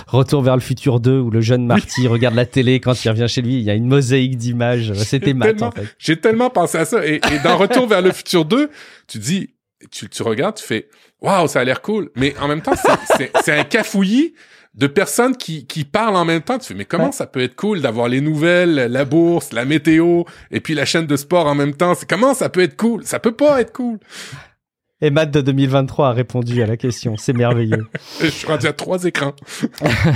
Retour vers le futur 2 où le jeune Marty regarde la télé quand il revient chez lui, il y a une mosaïque d'images, c'était mat en fait. J'ai tellement pensé à ça et, et dans Retour vers le futur 2, tu dis tu, tu regardes, tu fais waouh, ça a l'air cool, mais en même temps c'est un cafouillis de personnes qui, qui parlent en même temps. Tu fais, mais comment ça peut être cool d'avoir les nouvelles, la bourse, la météo, et puis la chaîne de sport en même temps? Comment ça peut être cool? Ça peut pas être cool. Et Matt de 2023 a répondu à la question. C'est merveilleux. je suis rendu à trois écrans.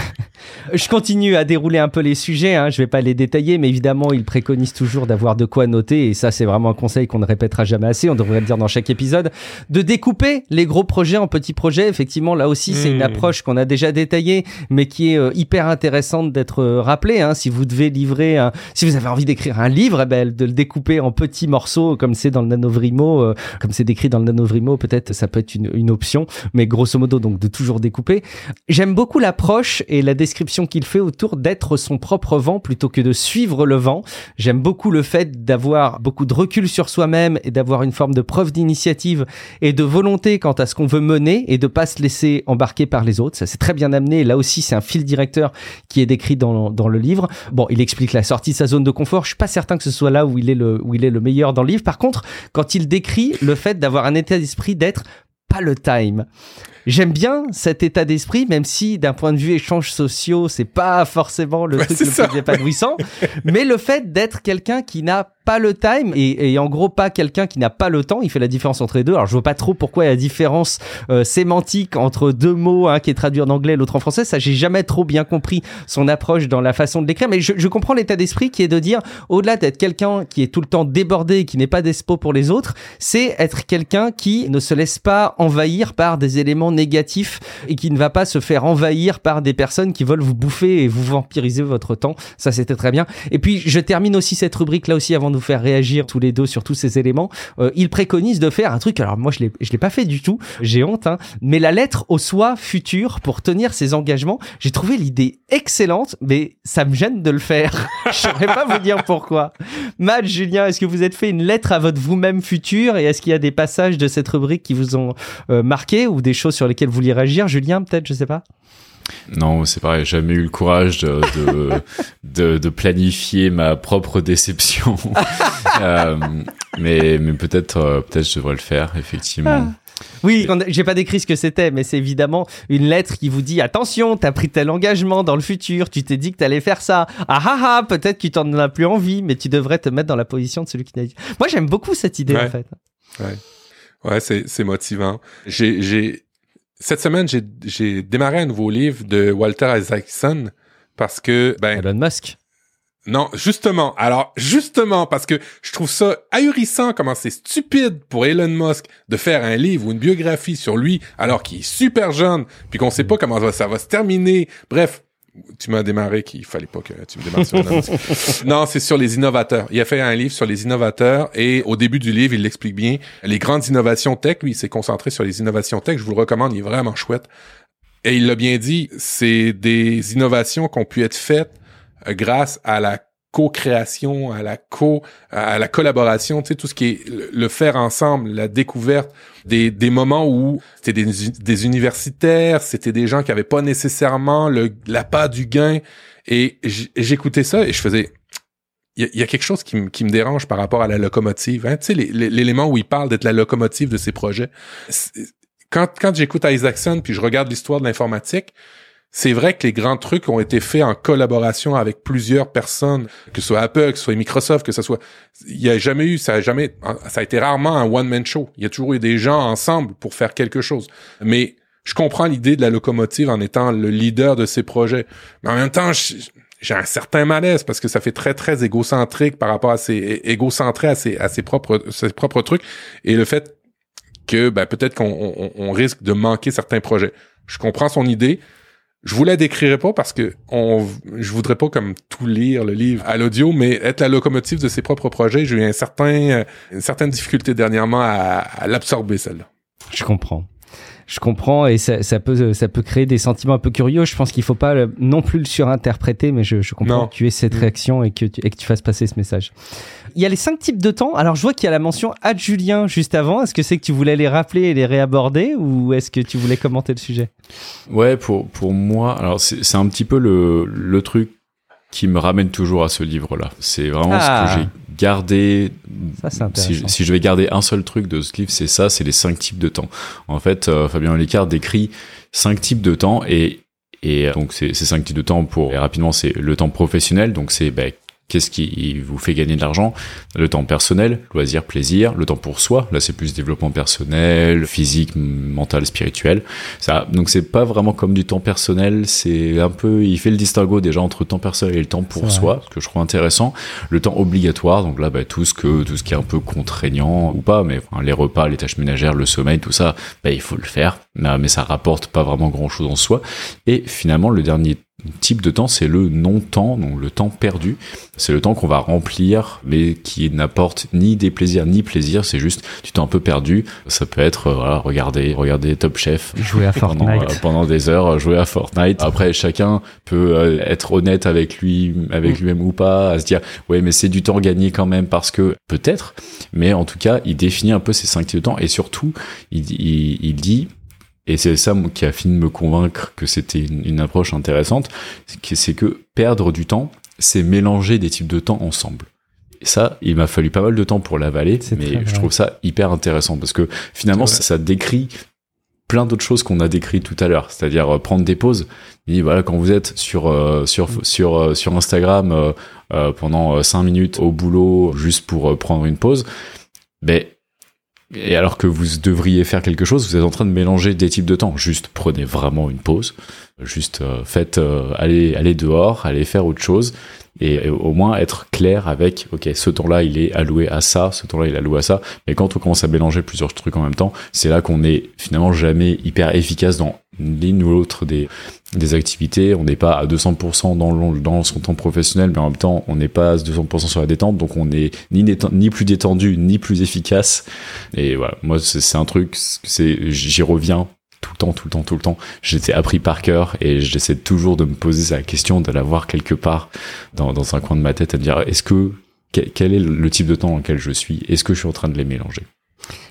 je continue à dérouler un peu les sujets. Hein. Je vais pas les détailler, mais évidemment, il préconise toujours d'avoir de quoi noter. Et ça, c'est vraiment un conseil qu'on ne répétera jamais assez. On devrait le dire dans chaque épisode. De découper les gros projets en petits projets. Effectivement, là aussi, c'est une hmm. approche qu'on a déjà détaillée, mais qui est euh, hyper intéressante d'être euh, rappelée. Hein. Si vous devez livrer, un... si vous avez envie d'écrire un livre, eh ben, de le découper en petits morceaux, comme c'est dans le Nanovrimo, euh, comme c'est décrit dans le Nanovrimo peut-être ça peut être une, option, mais grosso modo donc de toujours découper. J'aime beaucoup l'approche et la description qu'il fait autour d'être son propre vent plutôt que de suivre le vent. J'aime beaucoup le fait d'avoir beaucoup de recul sur soi-même et d'avoir une forme de preuve d'initiative et de volonté quant à ce qu'on veut mener et de pas se laisser embarquer par les autres. Ça c'est très bien amené. Là aussi c'est un fil directeur qui est décrit dans, dans le livre. Bon, il explique la sortie de sa zone de confort. Je suis pas certain que ce soit là où il est le où il est le meilleur dans le livre. Par contre, quand il décrit le fait d'avoir un état d'esprit d'être pas le time. J'aime bien cet état d'esprit, même si d'un point de vue échanges sociaux, c'est pas forcément le truc le plus épanouissant. mais le fait d'être quelqu'un qui n'a pas le time et, et, en gros pas quelqu'un qui n'a pas le temps. Il fait la différence entre les deux. Alors je vois pas trop pourquoi il y a la différence euh, sémantique entre deux mots, un qui est traduit en anglais, l'autre en français. Ça j'ai jamais trop bien compris son approche dans la façon de l'écrire. Mais je, je comprends l'état d'esprit qui est de dire au-delà d'être quelqu'un qui est tout le temps débordé et qui n'est pas d'espo pour les autres, c'est être quelqu'un qui ne se laisse pas envahir par des éléments négatifs et qui ne va pas se faire envahir par des personnes qui veulent vous bouffer et vous vampiriser votre temps. Ça c'était très bien. Et puis je termine aussi cette rubrique là aussi avant nous faire réagir tous les deux sur tous ces éléments, euh, il préconise de faire un truc. Alors moi, je je l'ai pas fait du tout. J'ai honte, hein, mais la lettre au soi futur pour tenir ses engagements. J'ai trouvé l'idée excellente, mais ça me gêne de le faire. je saurais pas vous dire pourquoi. Matt, Julien, est-ce que vous êtes fait une lettre à votre vous-même futur et est-ce qu'il y a des passages de cette rubrique qui vous ont euh, marqué ou des choses sur lesquelles vous vouliez réagir, Julien, peut-être, je sais pas? Non, c'est pareil, j'ai jamais eu le courage de, de, de, planifier ma propre déception. euh, mais mais peut-être euh, peut-être je devrais le faire, effectivement. Oui, j'ai pas décrit ce que c'était, mais c'est évidemment une lettre qui vous dit attention, t'as pris tel engagement dans le futur, tu t'es dit que t'allais faire ça. Ah ah ah, peut-être que tu t'en as plus envie, mais tu devrais te mettre dans la position de celui qui n'a dit. Moi, j'aime beaucoup cette idée en fait. Ouais, ouais, c'est c'est motivant. J'ai cette semaine, j'ai démarré un nouveau livre de Walter Isaacson parce que ben Elon Musk. Non, justement. Alors, justement, parce que je trouve ça ahurissant comment c'est stupide pour Elon Musk de faire un livre ou une biographie sur lui alors qu'il est super jeune, puis qu'on sait pas comment ça va se terminer. Bref, tu m'as démarré qu'il fallait pas que tu me démarres sur la Non, c'est sur les innovateurs. Il a fait un livre sur les innovateurs et au début du livre, il l'explique bien. Les grandes innovations tech, lui, il s'est concentré sur les innovations tech. Je vous le recommande, il est vraiment chouette. Et il l'a bien dit, c'est des innovations qui ont pu être faites grâce à la co-création, à la co, à la collaboration, tu sais, tout ce qui est le, faire ensemble, la découverte, des, des moments où c'était des, des universitaires, c'était des gens qui avaient pas nécessairement le, la pas du gain, et j'écoutais ça et je faisais, il y, a quelque chose qui, qui, me dérange par rapport à la locomotive. Hein? Tu sais, l'élément où il parle d'être la locomotive de ses projets. Quand, quand j'écoute Isaacson puis je regarde l'histoire de l'informatique, c'est vrai que les grands trucs ont été faits en collaboration avec plusieurs personnes, que ce soit Apple, que ce soit Microsoft, que ce soit, il y a jamais eu, ça a jamais, ça a été rarement un one man show. Il y a toujours eu des gens ensemble pour faire quelque chose. Mais je comprends l'idée de la locomotive en étant le leader de ces projets. Mais en même temps, j'ai un certain malaise parce que ça fait très très égocentrique par rapport à ses égocentré à ses à ses propres ses propres trucs et le fait que ben, peut-être qu'on on risque de manquer certains projets. Je comprends son idée, je vous la décrirai pas parce que on, je voudrais pas comme tout lire le livre à l'audio, mais être la locomotive de ses propres projets, j'ai eu un certain, une certaine difficulté dernièrement à, à l'absorber celle-là. Je comprends je comprends et ça, ça, peut ça peut créer des sentiments un peu curieux. Je pense qu'il faut pas non plus le surinterpréter, mais je, je comprends que tu aies cette mm. réaction et que tu, et que tu fasses passer ce message. Il y a les cinq types de temps. Alors je vois qu'il y a la mention à Julien juste avant. Est-ce que c'est que tu voulais les rappeler et les réaborder ou est-ce que tu voulais commenter le sujet? Ouais, pour pour moi, alors c'est un petit peu le le truc qui me ramène toujours à ce livre-là. C'est vraiment ce que ah. j'ai gardé. Ça, si, si, je vais garder un seul truc de ce livre, c'est ça, c'est les cinq types de temps. En fait, euh, Fabien Licard décrit cinq types de temps et et donc ces, ces cinq types de temps pour et rapidement c'est le temps professionnel donc c'est bah, Qu'est-ce qui vous fait gagner de l'argent? Le temps personnel, loisir, plaisir, le temps pour soi. Là, c'est plus développement personnel, physique, mental, spirituel. Ça, donc c'est pas vraiment comme du temps personnel. C'est un peu, il fait le distinguo déjà entre le temps personnel et le temps pour soi, ce que je trouve intéressant. Le temps obligatoire, donc là, bah, tout ce que, tout ce qui est un peu contraignant ou pas, mais enfin, les repas, les tâches ménagères, le sommeil, tout ça, bah, il faut le faire. Mais ça rapporte pas vraiment grand chose en soi. Et finalement, le dernier type de temps, c'est le non-temps, donc le temps perdu. C'est le temps qu'on va remplir, mais qui n'apporte ni des plaisirs ni plaisir. C'est juste du temps un peu perdu. Ça peut être euh, voilà, regarder, regarder Top Chef, jouer à Fortnite pendant, euh, pendant, des heures, jouer à Fortnite. Après, chacun peut euh, être honnête avec lui, avec mm. lui-même ou pas, à se dire ouais, mais c'est du temps gagné quand même parce que peut-être. Mais en tout cas, il définit un peu ses cinq types de temps et surtout, il, il, il dit et c'est ça qui a fini de me convaincre que c'était une, approche intéressante, c'est que perdre du temps, c'est mélanger des types de temps ensemble. Et ça, il m'a fallu pas mal de temps pour l'avaler, mais je trouve ça hyper intéressant parce que finalement, ça, décrit plein d'autres choses qu'on a décrites tout à l'heure, c'est-à-dire euh, prendre des pauses. Et voilà, quand vous êtes sur euh, sur mm. sur euh, sur Instagram pendant cinq minutes au boulot juste pour prendre une pause, ben et alors que vous devriez faire quelque chose, vous êtes en train de mélanger des types de temps. Juste prenez vraiment une pause. Juste euh, faites euh, aller aller dehors, allez faire autre chose et, au moins être clair avec ok ce temps-là il est alloué à ça, ce temps-là il est alloué à ça. Mais quand on commence à mélanger plusieurs trucs en même temps, c'est là qu'on est finalement jamais hyper efficace dans l'une ou l'autre des des activités. On n'est pas à 200% dans, dans son temps professionnel, mais en même temps, on n'est pas à 200% sur la détente, donc on est ni, ni plus détendu, ni plus efficace. Et voilà, moi, c'est un truc, c'est j'y reviens tout le temps, tout le temps, tout le temps. J'étais appris par cœur et j'essaie toujours de me poser la question, de l'avoir quelque part dans, dans un coin de ma tête, à me dire, est-ce que, quel est le type de temps dans lequel je suis? Est-ce que je suis en train de les mélanger?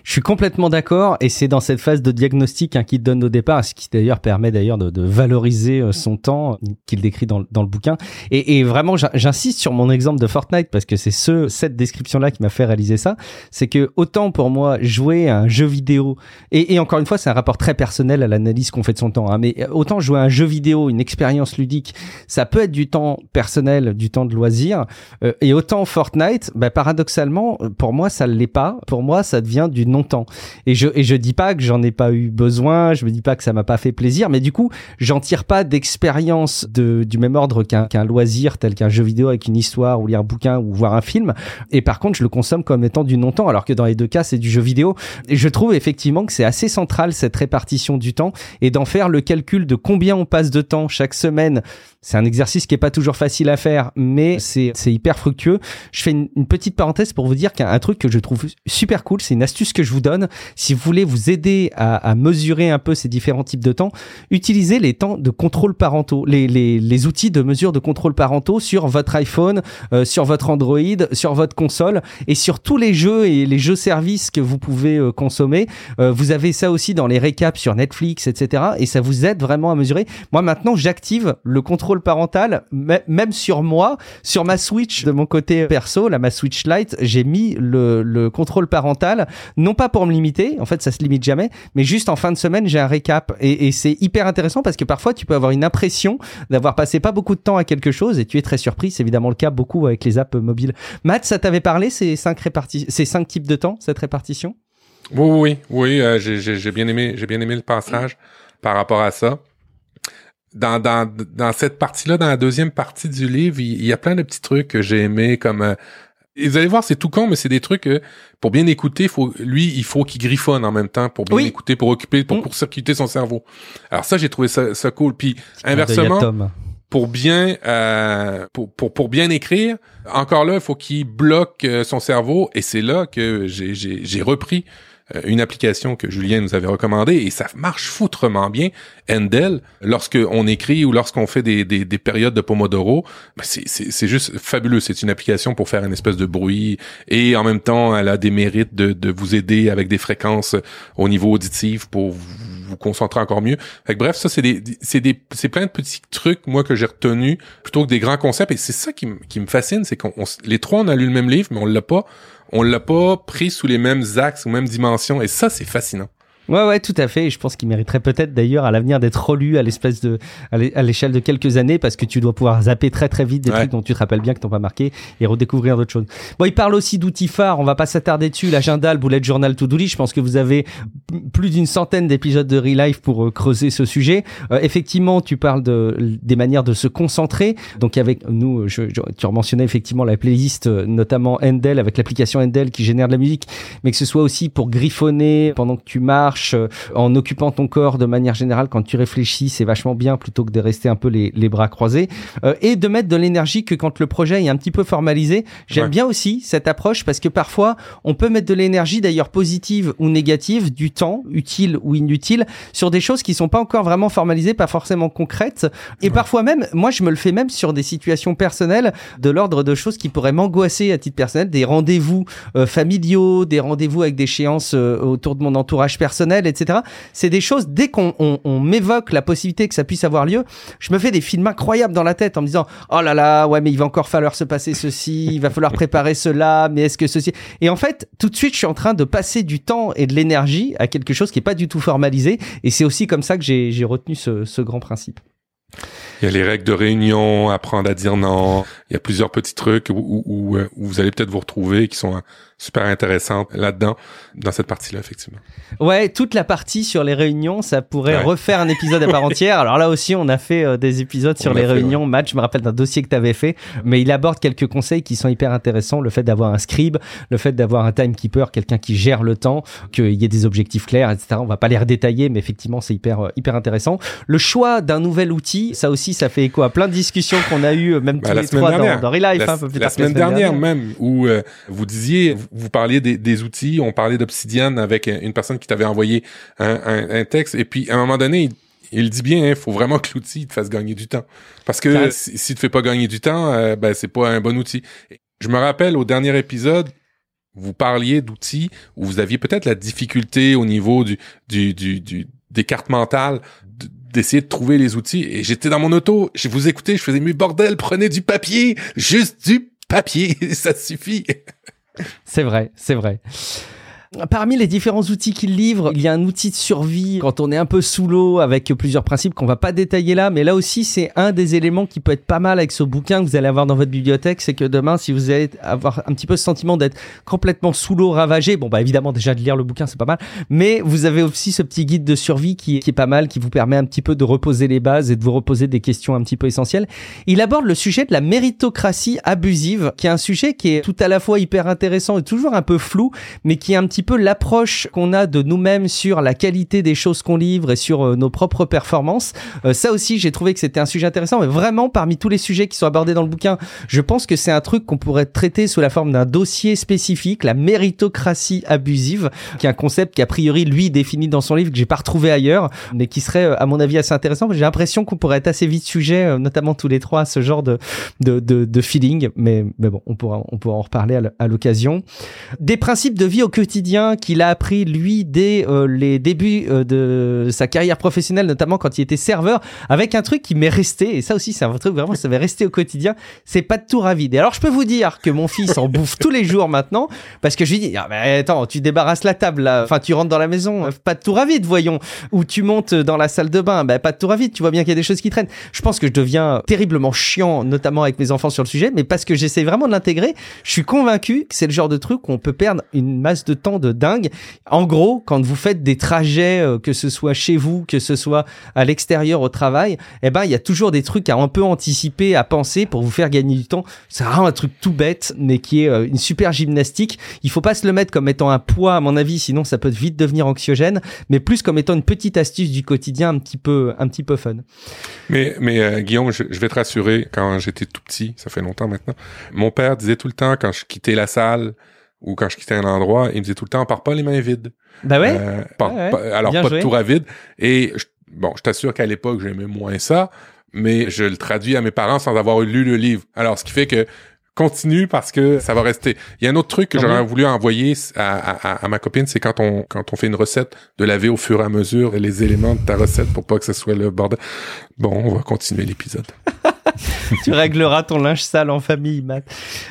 Je suis complètement d'accord et c'est dans cette phase de diagnostic hein, qu'il donne au départ, ce qui d'ailleurs permet d'ailleurs de, de, valoriser euh, son temps qu'il décrit dans, dans, le bouquin. Et, et vraiment, j'insiste sur mon exemple de Fortnite parce que c'est ce cette description-là qui m'a fait réaliser ça. C'est que autant pour moi jouer à un jeu vidéo et, et encore une fois, c'est un rapport très personnel à l'analyse qu'on fait de son temps. Hein, mais autant jouer à un jeu vidéo, une expérience ludique, ça peut être du temps personnel, du temps de loisir. Euh, et autant Fortnite, bah, paradoxalement, pour moi, ça l'est pas. Pour moi, ça devient du non-temps. Et je, et je dis pas que j'en ai pas eu besoin, je me dis pas que ça m'a pas fait plaisir, mais du coup, j'en tire pas d'expérience de, du même ordre qu'un qu'un loisir tel qu'un jeu vidéo avec une histoire ou lire un bouquin ou voir un film. Et par contre, je le consomme comme étant du non-temps, alors que dans les deux cas, c'est du jeu vidéo. Et je trouve effectivement que c'est assez central cette répartition du temps et d'en faire le calcul de combien on passe de temps chaque semaine c'est un exercice qui est pas toujours facile à faire, mais c'est hyper fructueux. Je fais une, petite parenthèse pour vous dire qu'un truc que je trouve super cool, c'est une l'astuce que je vous donne, si vous voulez vous aider à, à, mesurer un peu ces différents types de temps, utilisez les temps de contrôle parentaux, les, les, les outils de mesure de contrôle parentaux sur votre iPhone, euh, sur votre Android, sur votre console et sur tous les jeux et les jeux services que vous pouvez euh, consommer. Euh, vous avez ça aussi dans les récaps sur Netflix, etc. Et ça vous aide vraiment à mesurer. Moi maintenant, j'active le contrôle parental, même sur moi, sur ma Switch de mon côté perso, là ma Switch Lite, j'ai mis le, le contrôle parental, non pas pour me limiter, en fait ça se limite jamais, mais juste en fin de semaine j'ai un récap et, c'est hyper intéressant parce que parfois tu peux avoir une impression d'avoir passé pas beaucoup de temps à quelque chose et tu es très surpris. C'est évidemment le cas beaucoup avec les apps mobiles. Matt, ça t'avait parlé ces cinq répartis, ces cinq types de temps, cette répartition? Oui, oui, oui. Euh, j'ai bien aimé, j'ai bien aimé le passage par rapport à ça. Dans, dans, dans cette partie-là, dans la deuxième partie du livre, il, y a plein de petits trucs que j'ai aimé, comme euh, vous allez voir, c'est tout con, mais c'est des trucs que pour bien écouter, faut, lui, il faut qu'il griffonne en même temps pour bien écouter, pour occuper, pour mmh. circuiter son cerveau. Alors ça, j'ai trouvé ça, ça cool. Puis inversement, pour bien euh, pour, pour, pour bien écrire, encore là, il faut qu'il bloque euh, son cerveau et c'est là que j'ai j'ai repris euh, une application que Julien nous avait recommandée et ça marche foutrement bien. Endel, lorsque on écrit ou lorsqu'on fait des, des, des, périodes de Pomodoro, ben c'est juste fabuleux. C'est une application pour faire une espèce de bruit et en même temps, elle a des mérites de, de vous aider avec des fréquences au niveau auditif pour vous concentrer encore mieux. Fait bref, ça c'est des c'est des c'est plein de petits trucs moi que j'ai retenu plutôt que des grands concepts et c'est ça qui, qui me fascine, c'est qu'on les trois on a lu le même livre mais on l'a pas on l'a pas pris sous les mêmes axes ou mêmes dimensions. Et ça, c'est fascinant. Ouais, ouais, tout à fait. Et je pense qu'il mériterait peut-être d'ailleurs à l'avenir d'être relu à l'espèce de, à l'échelle de quelques années parce que tu dois pouvoir zapper très très vite des trucs dont tu te rappelles bien que t'ont pas marqué et redécouvrir d'autres choses. Bon, il parle aussi d'outils phares. On va pas s'attarder dessus. L'agenda, le bullet journal, to do list. Je pense que vous avez plus d'une centaine d'épisodes de Relife pour euh, creuser ce sujet. Euh, effectivement, tu parles de, des manières de se concentrer. Donc avec nous, je, je, tu as mentionné effectivement la playlist, euh, notamment Endel avec l'application Endel qui génère de la musique, mais que ce soit aussi pour griffonner pendant que tu marches euh, en occupant ton corps de manière générale quand tu réfléchis, c'est vachement bien plutôt que de rester un peu les, les bras croisés euh, et de mettre de l'énergie que quand le projet est un petit peu formalisé. J'aime bien aussi cette approche parce que parfois on peut mettre de l'énergie d'ailleurs positive ou négative, du temps utile ou inutile sur des choses qui sont pas encore vraiment formalisées, pas forcément concrètes. Et parfois même moi je me le fais même sur des situations personnelles de l'ordre de choses qui pourraient m'angoisser à titre personnel, des rendez-vous euh, familiaux, des rendez-vous avec des échéances autour de mon entourage personnel etc. C'est des choses, dès qu'on on, m'évoque la possibilité que ça puisse avoir lieu, je me fais des films incroyables dans la tête en me disant, oh là là, ouais, mais il va encore falloir se passer ceci, il va falloir préparer cela, mais est-ce que ceci... Et en fait, tout de suite, je suis en train de passer du temps et de l'énergie à quelque chose qui est pas du tout formalisé. Et c'est aussi comme ça que j'ai retenu ce, grand principe. Il y a les règles de réunion, apprendre à dire non. Il y a plusieurs petits trucs où, où, euh, vous allez peut-être vous retrouver qui sont super intéressante là-dedans, dans cette partie-là, effectivement. Ouais, toute la partie sur les réunions, ça pourrait refaire un épisode à part entière. Alors là aussi, on a fait euh, des épisodes sur les réunions. Match, je me rappelle d'un dossier que tu avais fait, mais il aborde quelques conseils qui sont hyper intéressants. Le fait d'avoir un scribe, le fait d'avoir un timekeeper, quelqu'un qui gère le temps, qu'il y ait des objectifs clairs, etc. On va pas les redétailler, mais effectivement, c'est hyper, euh, hyper intéressant. Le choix d'un nouvel outil, ça aussi, ça fait écho à plein de discussions qu'on a eues, euh, même bah, tous les trois dans, dans Relife. La, hein, la, semaine, dernière, même, où vous disiez, vous parliez des, outils, on parlait d'Obsidian avec une personne qui t'avait envoyé un, texte, et puis à un moment donné, il, dit bien, il hein, faut vraiment que l'outil te fasse gagner du temps. Parce que si, si te fait pas gagner du temps, euh, ben c'est pas un bon outil. Je me rappelle au dernier épisode, vous parliez d'outils où vous aviez peut-être la difficulté au niveau du, du, du, des cartes mentales d'essayer de trouver les outils et j'étais dans mon auto, je vous écoutais, je faisais mes bordel, prenez du papier, juste du papier, ça suffit. C'est vrai, c'est vrai. Parmi les différents outils qu'il livre, il y a un outil de survie quand on est un peu sous l'eau avec plusieurs principes qu'on va pas détailler là, mais là aussi c'est un des éléments qui peut être pas mal avec ce bouquin que vous allez avoir dans votre bibliothèque, c'est que demain si vous allez avoir un petit peu ce sentiment d'être complètement sous l'eau ravagé, bon bah évidemment déjà de lire le bouquin c'est pas mal, mais vous avez aussi ce petit guide de survie qui, qui est pas mal, qui vous permet un petit peu de reposer les bases et de vous reposer des questions un petit peu essentielles. Il aborde le sujet de la méritocratie abusive, qui est un sujet qui est tout à la fois hyper intéressant et toujours un peu flou, mais qui est un petit petit peu l'approche qu'on a de nous-mêmes sur la qualité des choses qu'on livre et sur euh, nos propres performances. Euh, ça aussi, j'ai trouvé que c'était un sujet intéressant. Mais vraiment, parmi tous les sujets qui sont abordés dans le bouquin, je pense que c'est un truc qu'on pourrait traiter sous la forme d'un dossier spécifique, la méritocratie abusive, qui est un concept qui a priori lui défini dans son livre que j'ai pas retrouvé ailleurs, mais qui serait à mon avis assez intéressant. J'ai l'impression qu'on pourrait être assez vite sujet, notamment tous les trois, à ce genre de de, de, de feeling. Mais mais bon, on pourra on pourra en reparler à l'occasion. Des principes de vie au quotidien qu'il a appris lui dès euh, les débuts euh, de sa carrière professionnelle, notamment quand il était serveur, avec un truc qui m'est resté, et ça aussi c'est un truc vraiment, ça m'est resté au quotidien, c'est pas de tout à vide. Et alors je peux vous dire que mon fils en bouffe tous les jours maintenant, parce que je lui dis, ah, mais attends, tu débarrasses la table là, enfin tu rentres dans la maison, pas de tout à vide, voyons, ou tu montes dans la salle de bain, ben pas de tout à vide, tu vois bien qu'il y a des choses qui traînent. Je pense que je deviens terriblement chiant, notamment avec mes enfants sur le sujet, mais parce que j'essaie vraiment de l'intégrer, je suis convaincu que c'est le genre de truc où on peut perdre une masse de temps de dingue. En gros, quand vous faites des trajets, euh, que ce soit chez vous, que ce soit à l'extérieur au travail, eh ben, il y a toujours des trucs à un peu anticiper, à penser pour vous faire gagner du temps. C'est vraiment un truc tout bête, mais qui est euh, une super gymnastique. Il faut pas se le mettre comme étant un poids, à mon avis, sinon ça peut vite devenir anxiogène, mais plus comme étant une petite astuce du quotidien un petit peu, un petit peu fun. Mais, mais euh, Guillaume, je, je vais te rassurer, quand j'étais tout petit, ça fait longtemps maintenant, mon père disait tout le temps, quand je quittais la salle, ou quand je quittais un endroit, il me disait tout le temps, part pas les mains vides. Ben ouais. Euh, alors, pas de tour à vide. Et bon, je t'assure qu'à l'époque, j'aimais moins ça, mais je le traduis à mes parents sans avoir lu le livre. Alors, ce qui fait que continue parce que ça va rester. Il y a un autre truc que j'aurais voulu envoyer à, à, ma copine, c'est quand on quand on fait une recette, de laver au fur et à mesure les éléments de ta recette pour pas que ce soit le bordel. Bon, on va continuer l'épisode. tu régleras ton linge sale en famille, Matt.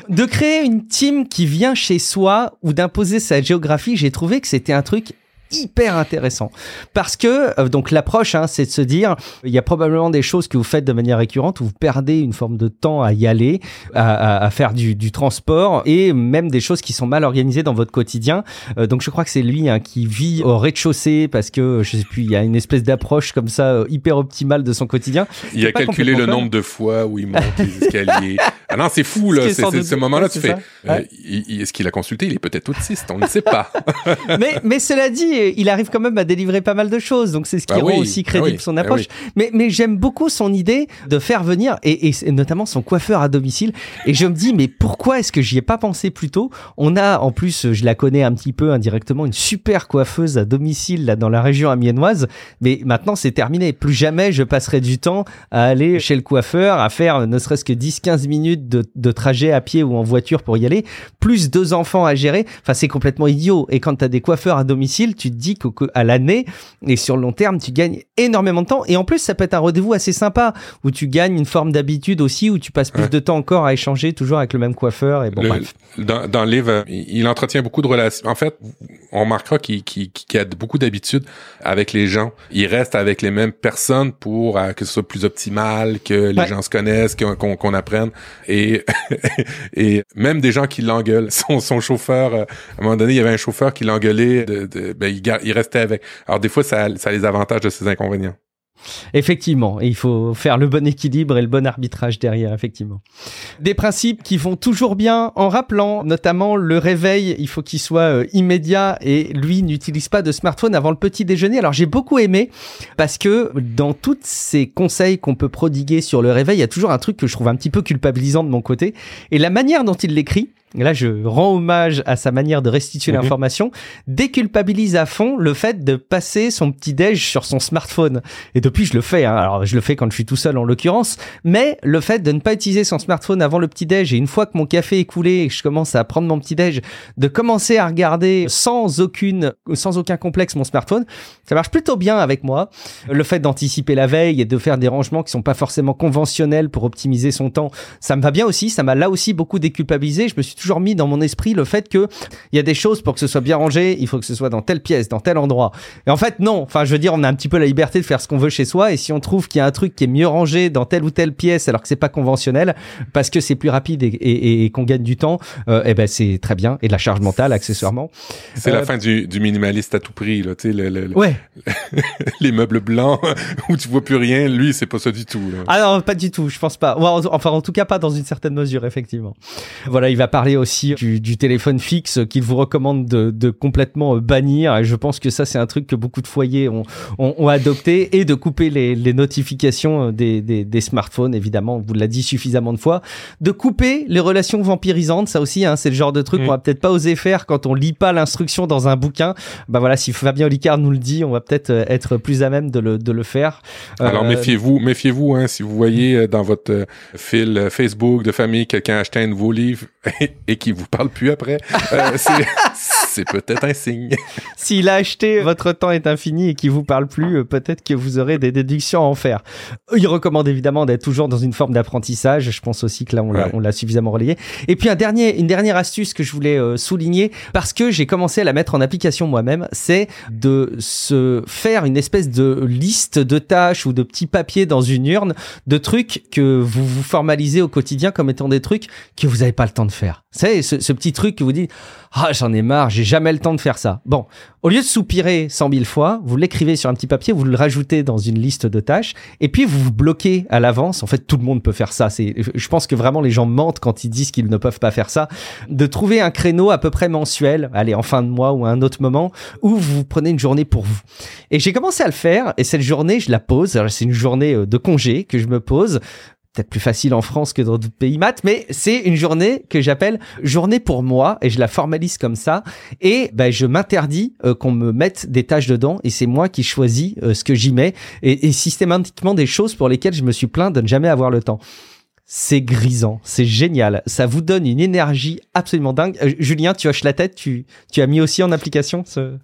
De créer une team qui vient chez soi ou d'imposer sa géographie, j'ai trouvé que c'était un truc hyper intéressant. Parce que euh, donc l'approche hein, c'est de se dire il y a probablement des choses que vous faites de manière récurrente où vous perdez une forme de temps à y aller à, à, faire du, du, transport et même des choses qui sont mal organisées dans votre quotidien. Euh, donc je crois que c'est lui hein, qui vit au rez-de-chaussée parce que je sais plus il y a une espèce d'approche comme ça euh, hyper optimale de son quotidien. Il a calculé le nombre de fois où il monte les escaliers. Ah non c'est fou là c'est ce moment là tu fais est-ce qu'il a consulté? Il est peut-être autiste on ne sait pas. Mais mais cela dit il arrive quand même à délivrer pas mal de choses. Donc c'est ce qui bah rend aussi ah crédible son ah approche. Mais, mais j'aime beaucoup son idée de faire venir, et, et, notamment son coiffeur à domicile. Et je me dis, mais pourquoi est-ce que j'y ai pas pensé plus tôt? On a, en plus, je la connais un petit peu indirectement, une super coiffeuse à domicile là dans la région amiénoise. Mais maintenant, c'est terminé. Plus jamais je passerai du temps à aller chez le coiffeur, à faire ne serait-ce que 10-15 minutes de, de trajet à pied ou en voiture pour y aller, plus deux enfants à gérer. Enfin, c'est complètement idiot. Et quand tu as des coiffeurs à domicile, tu dit qu'à l'année et sur le long terme, tu gagnes énormément de temps. Et en plus, ça peut être un rendez-vous assez sympa où tu gagnes une forme d'habitude aussi, où tu passes plus de temps encore à échanger toujours avec le même coiffeur. Et bon, bref. Dans, dans, le livre, il entretient beaucoup de relations. En fait, on remarquera qu'il a beaucoup d'habitudes avec les gens. Il reste avec les mêmes personnes pour euh, que ce soit plus optimal, que les gens se connaissent, qu'on apprenne. Et, et même des gens qui l'engueulent. Son, son chauffeur, euh, à un moment donné, il y avait un chauffeur qui l'engueulait. De, de, ben, il, il restait avec. Alors des fois, ça, a les avantages de ses inconvénients. Effectivement, il faut faire le bon équilibre et le bon arbitrage derrière, effectivement. Des principes qui vont toujours bien en rappelant notamment le réveil, il faut qu'il soit euh, immédiat et lui n'utilise pas de smartphone avant le petit déjeuner. Alors j'ai beaucoup aimé parce que dans tous ces conseils qu'on peut prodiguer sur le réveil, il y a toujours un truc que je trouve un petit peu culpabilisant de mon côté et la manière dont il l'écrit, là je rends hommage à sa manière de restituer mhm. l'information, déculpabilise à fond le fait de passer son petit déj sur son smartphone. Et depuis je le fais, hein. alors je le fais quand je suis tout seul en l'occurrence, mais le fait de ne pas utiliser son smartphone avant le petit déj et une fois que mon café est coulé et que je commence à prendre mon petit déj, de commencer à regarder sans aucune, sans aucun complexe mon smartphone, ça marche plutôt bien avec moi. Le fait d'anticiper la veille et de faire des rangements qui sont pas forcément conventionnels pour optimiser son temps, ça me va bien aussi, ça m'a là aussi beaucoup déculpabilisé. Je me suis toujours mis dans mon esprit le fait que il y a des choses pour que ce soit bien rangé, il faut que ce soit dans telle pièce, dans tel endroit. Et en fait, non. Enfin, je veux dire, on a un petit peu la liberté de faire ce qu'on veut chez soi. Et si on trouve qu'il y a un truc qui est mieux rangé dans telle ou telle pièce, alors que c'est pas conventionnel, parce que c'est plus rapide et, qu'on gagne du temps, euh, eh ben c'est très bien. Et de la charge mentale, accessoirement. C'est la euh, fin du, minimaliste à tout prix, là. Tu sais, le, ouais. les meubles blancs où tu vois plus rien. Lui, c'est pas ça du tout. Ah non, pas du tout. Je pense pas. Enfin, en tout cas, pas dans une certaine mesure, effectivement. Voilà, il va parler parlé aussi du, téléphone fixe qu'il vous recommande de, complètement bannir. Et je pense que ça, c'est un truc que beaucoup de foyers ont, ont, adopté et de couper les, les notifications des, des, des, smartphones, évidemment, on vous l'a dit suffisamment de fois. De couper les relations vampirisantes, ça aussi, hein, c'est le genre de truc mm. qu'on va peut-être pas oser faire quand on lit pas l'instruction dans un bouquin. Bah voilà, si Fabien Olicard nous le dit, on va peut-être euh, être plus à même de le, de le faire. Alors euh, méfiez-vous, méfiez-vous, hein, si vous voyez euh, dans votre fil Facebook de famille quelqu'un acheter un nouveau livre et, qui vous parle plus après, c'est peut-être un signe. S'il a acheté Votre temps est infini et qu'il vous parle plus, peut-être que vous aurez des déductions à en faire. Il recommande évidemment d'être toujours dans une forme d'apprentissage. Je pense aussi que là, on l'a suffisamment relayé. Et puis un dernier, une dernière astuce que je voulais souligner parce que j'ai commencé à la mettre en application moi-même, c'est de se faire une espèce de liste de tâches ou de petits papiers dans une urne de trucs que vous vous formalisez au quotidien comme étant des trucs que vous n'avez pas le temps de faire. Vous savez, ce, petit truc que vous dites, ah, j'en ai marre, j'ai jamais le temps de faire ça. Bon, au lieu de soupirer cent mille fois, vous l'écrivez sur un petit papier, vous le rajoutez dans une liste de tâches, et puis vous vous bloquez à l'avance. En fait, tout le monde peut faire ça. C'est, je pense que vraiment les gens mentent quand ils disent qu'ils ne peuvent pas faire ça. De trouver un créneau à peu près mensuel, allez, en fin de mois ou à un autre moment, où vous prenez une journée pour vous. Et j'ai commencé à le faire, et cette journée, je la pose. C'est une journée euh, de congé que je me pose peut-être plus facile en France que dans d'autres pays maths, mais c'est une journée que j'appelle journée pour moi et je la formalise comme ça et ben, je m'interdis euh, qu'on me mette des tâches dedans et c'est moi qui choisis euh, ce que j'y mets et, systématiquement des choses pour lesquelles je me suis plaint de ne jamais avoir le temps. C'est grisant, c'est génial, ça vous donne une énergie absolument dingue. Euh, Julien, tu hoches la tête, tu, tu as mis aussi en application ce...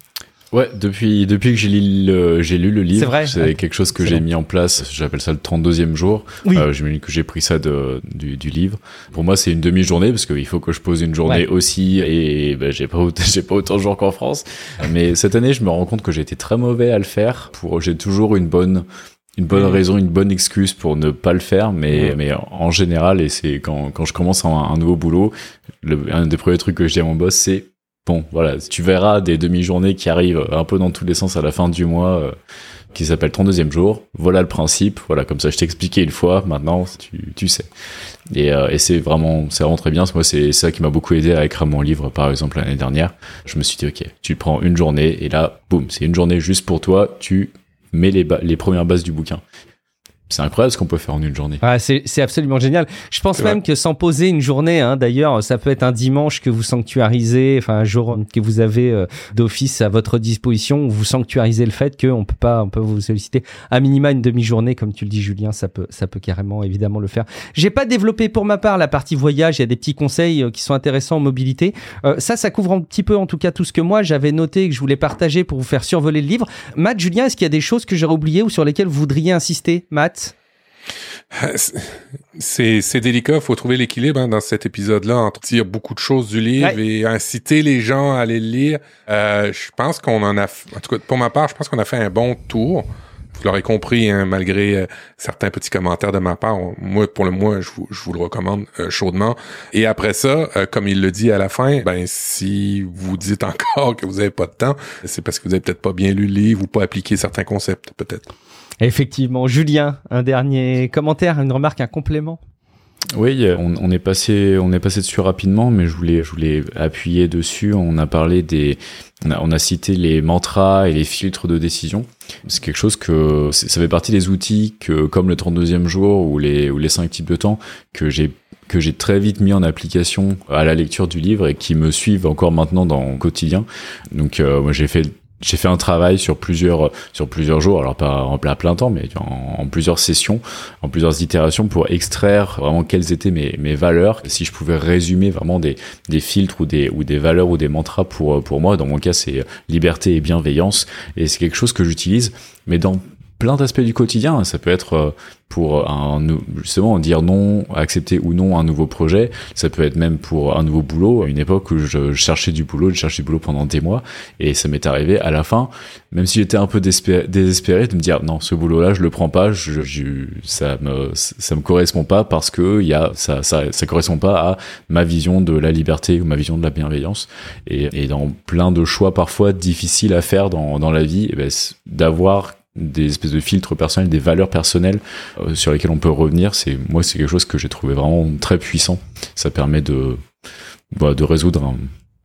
Ouais, depuis, depuis que j'ai lu le, j'ai lu le livre, c'est quelque chose que j'ai mis en place. J'appelle ça le 32e jour. Oui. Euh, que j'ai pris ça de, du, du livre. Pour moi, c'est une demi-journée parce qu'il faut que je pose une journée aussi et ben, j'ai pas, j'ai pas autant de jours qu'en France. Mais cette année, je me rends compte que j'ai été très mauvais à le faire. Pour, j'ai toujours une bonne, une bonne raison, une bonne excuse pour ne pas le faire, mais, mais en général, et c'est quand, quand je commence un, un nouveau boulot, le, un des premiers trucs que je dis à mon boss, c'est Bon, voilà, tu verras des demi-journées qui arrivent un peu dans tous les sens à la fin du mois, euh, qui s'appelle ton deuxième jour. Voilà le principe. Voilà, comme ça, je t'ai expliqué une fois. Maintenant, tu, tu sais. Et, euh, et c'est vraiment, c'est vraiment très bien. Moi, c'est ça qui m'a beaucoup aidé à écrire mon livre, par exemple, l'année dernière. Je me suis dit, ok, tu prends une journée et là, boum, c'est une journée juste pour toi. Tu mets les, les premières bases du bouquin c'est incroyable ce qu'on peut faire en une journée. Ah, c'est absolument génial. Je pense même que sans poser une journée, hein, d'ailleurs, ça peut être un dimanche que vous sanctuarisez, enfin un jour que vous avez euh, d'office à votre disposition, où vous sanctuarisez le fait qu'on peut pas, on peut vous solliciter à minima une demi-journée, comme tu le dis, Julien, ça peut, ça peut carrément évidemment le faire. J'ai pas développé pour ma part la partie voyage. Il y a des petits conseils euh, qui sont intéressants en mobilité. Euh, ça, ça couvre un petit peu, en tout cas, tout ce que moi j'avais noté et que je voulais partager pour vous faire survoler le livre. Matt, Julien, est-ce qu'il y a des choses que j'aurais oubliées ou sur lesquelles vous voudriez insister, Matt? C'est délicat, il faut trouver l'équilibre hein, dans cet épisode-là entre dire beaucoup de choses du livre et inciter les gens à aller le lire. Euh, je pense qu'on en a, en tout cas pour ma part, je pense qu'on a fait un bon tour. Vous l'aurez compris, hein, malgré euh, certains petits commentaires de ma part, moi pour le moins, je vous, je vous le recommande euh, chaudement. Et après ça, comme il le dit à la fin, ben si vous dites encore que vous avez pas de temps, c'est parce que vous avez peut-être pas bien lu le livre ou pas appliqué certains concepts, peut-être. Effectivement. Julien, un dernier commentaire, une remarque, un complément oui, on, est passé, on est passé dessus rapidement, mais je voulais, je voulais appuyer dessus. On a parlé des, on a, cité les mantras et les filtres de décision. C'est quelque chose que, ça fait partie des outils que, comme le 32e jour ou les, ou les 5 types de temps, que j'ai que j'ai très vite mis en application à la lecture du livre et qui me suivent encore maintenant dans le quotidien. Donc euh, moi j'ai fait j'ai fait un travail sur plusieurs sur plusieurs jours, alors pas en plein, temps, mais en, plusieurs sessions, en plusieurs itérations pour extraire vraiment quelles étaient mes, mes valeurs. Si je pouvais résumer vraiment des, des filtres ou des ou des valeurs ou des mantras pour pour moi, dans mon cas c'est liberté et bienveillance, et c'est quelque chose que j'utilise, mais dans plein d'aspects du quotidien. Ça peut être euh, pour un, justement dire non, accepter ou non un nouveau projet. Ça peut être même pour un nouveau boulot. À une époque où je, cherchais du boulot, je cherchais du boulot pendant des mois et ça m'est arrivé à la fin, même si j'étais un peu désespéré, de me dire non, ce boulot-là, je le prends pas, ça me ça me correspond pas parce que y a ça, ça correspond pas à ma vision de la liberté ou ma vision de la bienveillance et, et dans plein de choix parfois difficiles à faire dans dans la vie, eh ben, d'avoir des espèces de filtres personnels, des valeurs personnelles euh, sur lesquelles on peut revenir. C'est moi, c'est quelque chose que j'ai trouvé vraiment très puissant. Ça permet de bah, de résoudre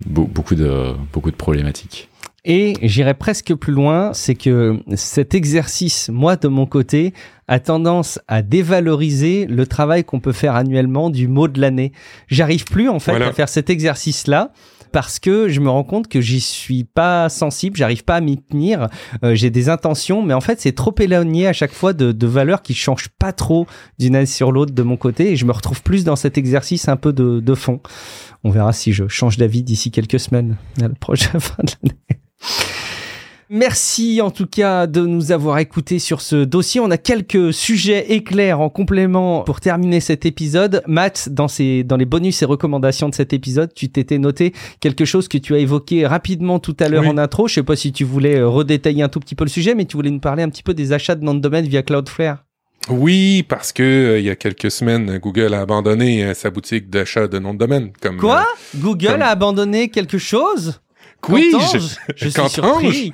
beaucoup de beaucoup de problématiques. Et j'irai presque plus loin, c'est que cet exercice, moi de mon côté, a tendance à dévaloriser le travail qu'on peut faire annuellement du mot de l'année. J'arrive plus en fait à faire cet exercice-là parce que je me rends compte que j'y suis pas sensible, j'arrive pas à m'y tenir. Euh, j'ai des intentions, mais en fait c'est trop éloigné à chaque fois de, de valeurs qui changent pas trop d'une année sur l'autre de mon côté, et je me retrouve plus dans cet exercice un peu de, de fond. On verra si je change d'avis d'ici quelques semaines à la prochaine fin de l'année. Merci en tout cas de nous avoir écoutés sur ce dossier. On a quelques sujets éclairs en complément pour terminer cet épisode. Matt, dans, dans les bonus et recommandations de cet épisode, tu t'étais noté quelque chose que tu as évoqué rapidement tout à l'heure en intro. Je sais pas si tu voulais euh, redétailler un tout petit peu le sujet, mais tu voulais nous parler un petit peu des achats de nom de domaine via Cloudflare. Oui, parce que euh, il y a quelques semaines, Google a abandonné euh, sa boutique d'achat de nom de domaine. Comme, Quoi? Google a abandonné quelque chose? Oui, je, suis surpris.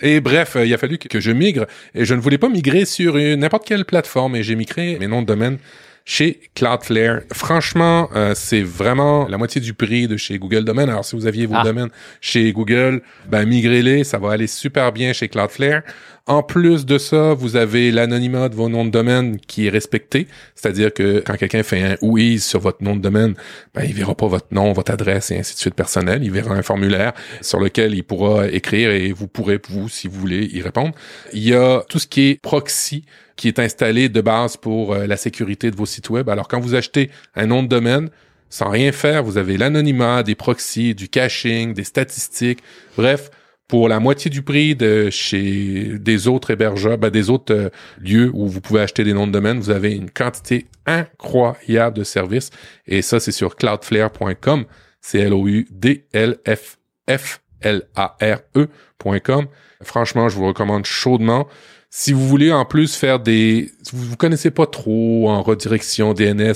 Et bref, il a fallu que je migre. Et je ne voulais pas migrer sur n'importe quelle plateforme. Et j'ai migré mes noms de domaine chez Cloudflare. Franchement, euh, c'est vraiment la moitié du prix de chez Google Domaine. Alors, si vous aviez vos ah. domaines chez Google, ben migrez-les, ça va aller super bien chez Cloudflare. En plus de ça, vous avez l'anonymat de vos noms de domaine qui est respecté, c'est-à-dire que quand quelqu'un fait un oui sur votre nom de domaine, ben il verra pas votre nom, votre adresse et ainsi de suite personnel, il verra un formulaire sur lequel il pourra écrire et vous pourrez vous si vous voulez y répondre. Il y a tout ce qui est proxy qui est installé de base pour euh, la sécurité de vos sites web. Alors quand vous achetez un nom de domaine, sans rien faire, vous avez l'anonymat, des proxys, du caching, des statistiques, bref, pour la moitié du prix de chez des autres hébergeurs, ben des autres euh, lieux où vous pouvez acheter des noms de domaine, vous avez une quantité incroyable de services. Et ça, c'est sur cloudflare.com. C'est L-O-U-D-L-F-F-L-A-R-E.com. Franchement, je vous recommande chaudement. Si vous voulez en plus faire des, vous, vous connaissez pas trop en redirection DNS, euh,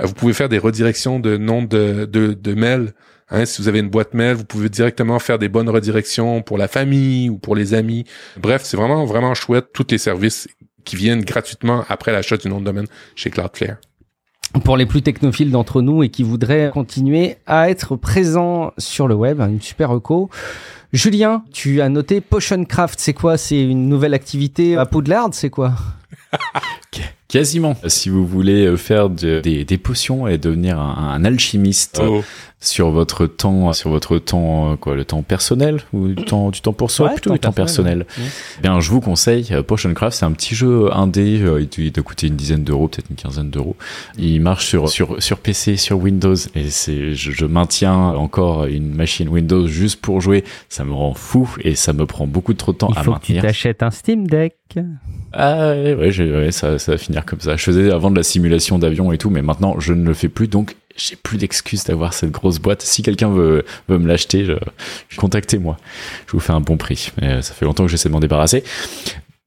vous pouvez faire des redirections de noms de, de, mails. Hein, si vous avez une boîte mail, vous pouvez directement faire des bonnes redirections pour la famille ou pour les amis. Bref, c'est vraiment, vraiment chouette, tous les services qui viennent gratuitement après l'achat du nom de domaine chez Cloudflare pour les plus technophiles d'entre nous et qui voudraient continuer à être présents sur le web, une super reco. Julien, tu as noté Potion Craft, c'est quoi? C'est une nouvelle activité à Poudlard, c'est quoi? Quasiment. Si vous voulez euh, faire des, potions et devenir un, alchimiste oh. sur votre temps, sur votre temps, euh, quoi, le temps personnel ou du temps, du temps pour soi, plutôt le temps personnel. Bien, je vous conseille euh, Potioncraft. C'est un petit jeu indé. Il doit coûter une dizaine d'euros, peut-être une quinzaine d'euros. Il marche sur sur sur PC, sur Windows, et c'est je, maintiens encore une machine Windows juste pour jouer. Ça me rend fou et ça me prend beaucoup trop de temps à maintenir. Il faut que tu t'achètes un Steam Deck. Ah ouais, ouais, ça, ça va finir comme ça. Je faisais avant de la simulation d'avion et tout, mais maintenant je ne le fais plus, donc j'ai plus d'excuses d'avoir cette grosse boîte. Si quelqu'un veut, veut me l'acheter, contactez-moi. Je vous fais un bon prix. Mais euh, ça fait longtemps que j'essaie de m'en débarrasser.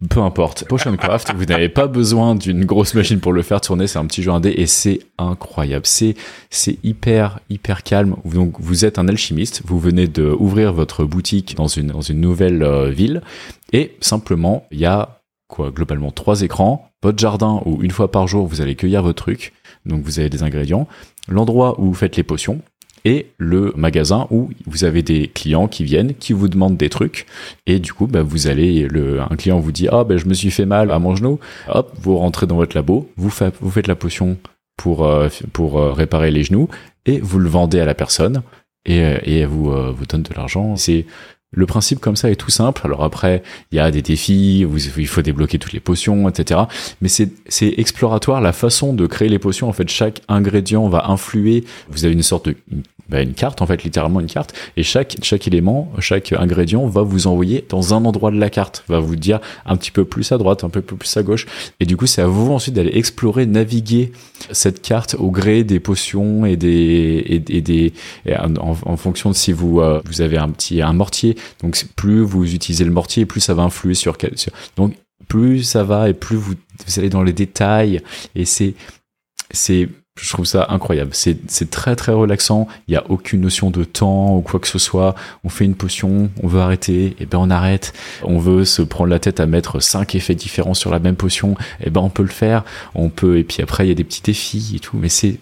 Peu importe. Potioncraft, vous n'avez pas besoin d'une grosse machine pour le faire tourner. C'est un petit jeu indé et c'est incroyable. C'est, c'est hyper, hyper calme. Donc, vous êtes un alchimiste. Vous venez de ouvrir votre boutique dans une, dans une nouvelle euh, ville. Et simplement, il y a quoi, globalement trois écrans, votre jardin où une fois par jour vous allez cueillir vos trucs, donc vous avez des ingrédients, l'endroit où vous faites les potions, et le magasin où vous avez des clients qui viennent, qui vous demandent des trucs, et du coup, bah, vous allez, le, un client vous dit, ah, ben, je me suis fait mal à mon genou, hop, vous rentrez dans votre labo, vous, vous faites la potion pour, euh, pour euh, réparer les genoux, et vous le vendez à la personne, et, euh, et elle vous, vous donne de l'argent. C'est le principe comme ça est tout simple. Alors après, il y a des défis, il faut débloquer toutes les potions, etc. Mais c'est exploratoire la façon de créer les potions. En fait, chaque ingrédient va influer. Vous avez une sorte de bah, une carte, en fait, littéralement une carte, et chaque, chaque élément, chaque ingrédient va vous envoyer dans un endroit de la carte, va vous dire un petit peu plus à droite, un peu plus à gauche, et du coup, c'est à vous ensuite d'aller explorer, naviguer cette carte au gré des potions et des, et, des, en, fonction de si vous, euh, vous avez un petit, un mortier, donc plus vous utilisez le mortier, plus ça va influer sur quel, donc plus ça va et plus vous, vous allez dans les détails, et c'est, c'est je trouve ça incroyable. C'est très très relaxant. Il n'y a aucune notion de temps ou quoi que ce soit. On fait une potion, on veut arrêter, et ben on arrête. On veut se prendre la tête à mettre cinq effets différents sur la même potion, et ben on peut le faire. On peut et puis après il y a des petits défis et tout. Mais c'est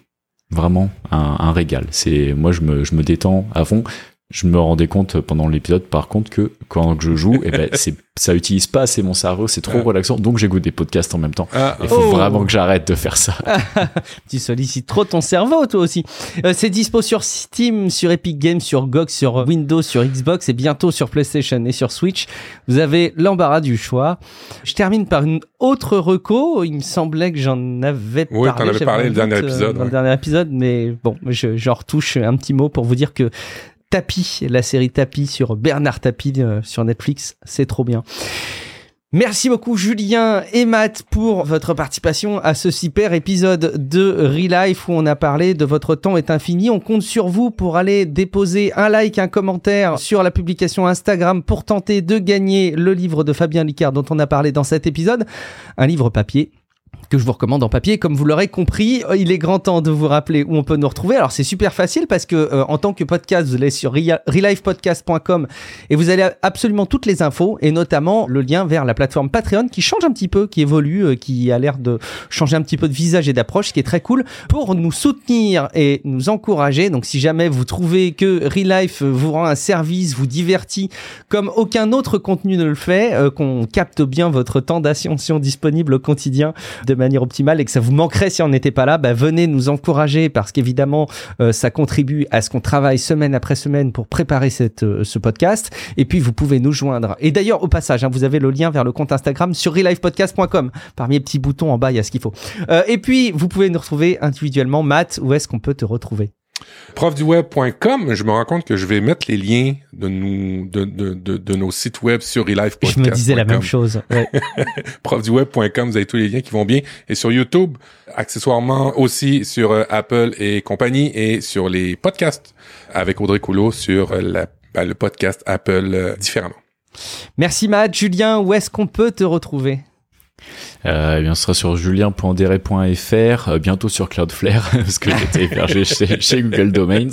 vraiment un, un régal. C'est moi je me je me détends à fond. Je me rendais compte pendant l'épisode, par contre, que quand je joue, eh ben, c'est, ça utilise pas assez mon cerveau, c'est trop Ah. relaxant, donc j'écoute des podcasts en même temps. Ah, Il faut Oh. vraiment que j'arrête de faire ça. Tu sollicites trop ton cerveau, toi aussi. Euh, c'est dispo sur Steam, sur Epic Games, sur GOG, sur Windows, sur Xbox et bientôt sur PlayStation et sur Switch. Vous avez l'embarras du choix. Je termine par une autre reco. Il me semblait que j'en avais Oui, parlé. t'en avais parlé le dernier euh, épisode, Dans le dernier épisode, mais bon, je, j'en retouche un petit mot pour vous dire que Tapis, la série Tapis sur Bernard Tapis euh, sur Netflix, c'est trop bien. Merci beaucoup Julien et Matt pour votre participation à ce super épisode de Relife où on a parlé de votre temps est infini. On compte sur vous pour aller déposer un like, un commentaire sur la publication Instagram pour tenter de gagner le livre de Fabien Licard dont on a parlé dans cet épisode. Un livre papier que je vous recommande en papier. Comme vous l'aurez compris, euh, il est grand temps de vous rappeler où on peut nous retrouver. Alors c'est super facile parce que euh, en tant que podcast, vous allez sur relifepodcast.com et vous allez absolument toutes les infos et notamment le lien vers la plateforme Patreon qui change un petit peu, qui évolue, euh, qui a l'air de changer un petit peu de visage et d'approche, ce qui est très cool pour nous soutenir et nous encourager. Donc si jamais vous trouvez que Relife vous rend un service, vous divertit comme aucun autre contenu ne le fait, euh, qu'on capte bien votre temps d'attention disponible au quotidien de manière optimale et que ça vous manquerait si on n'était pas là, bah, venez nous encourager parce qu'évidemment euh, ça contribue à ce qu'on travaille semaine après semaine pour préparer cette, euh, ce podcast. Et puis vous pouvez nous joindre. Et d'ailleurs au passage, hein, vous avez le lien vers le compte Instagram sur relivepodcast.com. Parmi les petits boutons en bas, il y a ce qu'il faut. Euh, et puis vous pouvez nous retrouver individuellement. Matt, où est-ce qu'on peut te retrouver? profduweb.com, je me rends compte que je vais mettre les liens de nous, de, de, de, de nos sites web sur relifepodcast.com. Je me disais la même chose. Ouais. profduweb.com, vous avez tous les liens qui vont bien. Et sur YouTube, accessoirement aussi sur euh, Apple et compagnie et sur les podcasts avec Audrey Coulot sur euh, la, ben, le podcast Apple euh, différemment. Merci Matt. Julien, où est-ce qu'on peut te retrouver? Euh, eh bien, ce sera sur julien.deret.fr, euh, bientôt sur Cloudflare, parce que j'étais hébergé chez, chez Google Domains.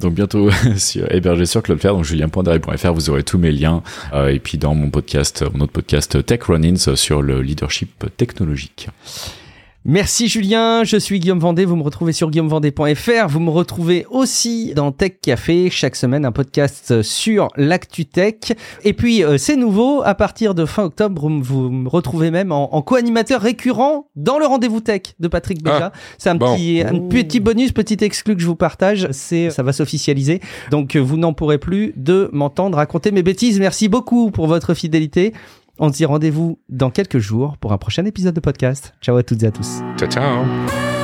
Donc bientôt sur, hébergé sur Cloudflare, donc julien.deret.fr, vous aurez tous mes liens. Euh, et puis dans mon podcast, mon autre podcast Tech Run-ins sur le leadership technologique. Merci Julien, je suis Guillaume Vendée, vous me retrouvez sur guillaumevendée.fr, vous me retrouvez aussi dans Tech Café, chaque semaine un podcast sur l'actu tech. Et puis euh, c'est nouveau, à partir de fin octobre, vous, vous me retrouvez même en, en co-animateur récurrent dans le rendez-vous tech de Patrick Béja. c'est un, bon. petit, un petit bonus, petit exclu que je vous partage, c'est ça va s'officialiser. Donc euh, vous n'en pourrez plus de m'entendre raconter mes bêtises. Merci beaucoup pour votre fidélité. On se dit rendez-vous dans quelques jours pour un prochain épisode de podcast. Ciao à toutes et à tous. Ciao, ciao!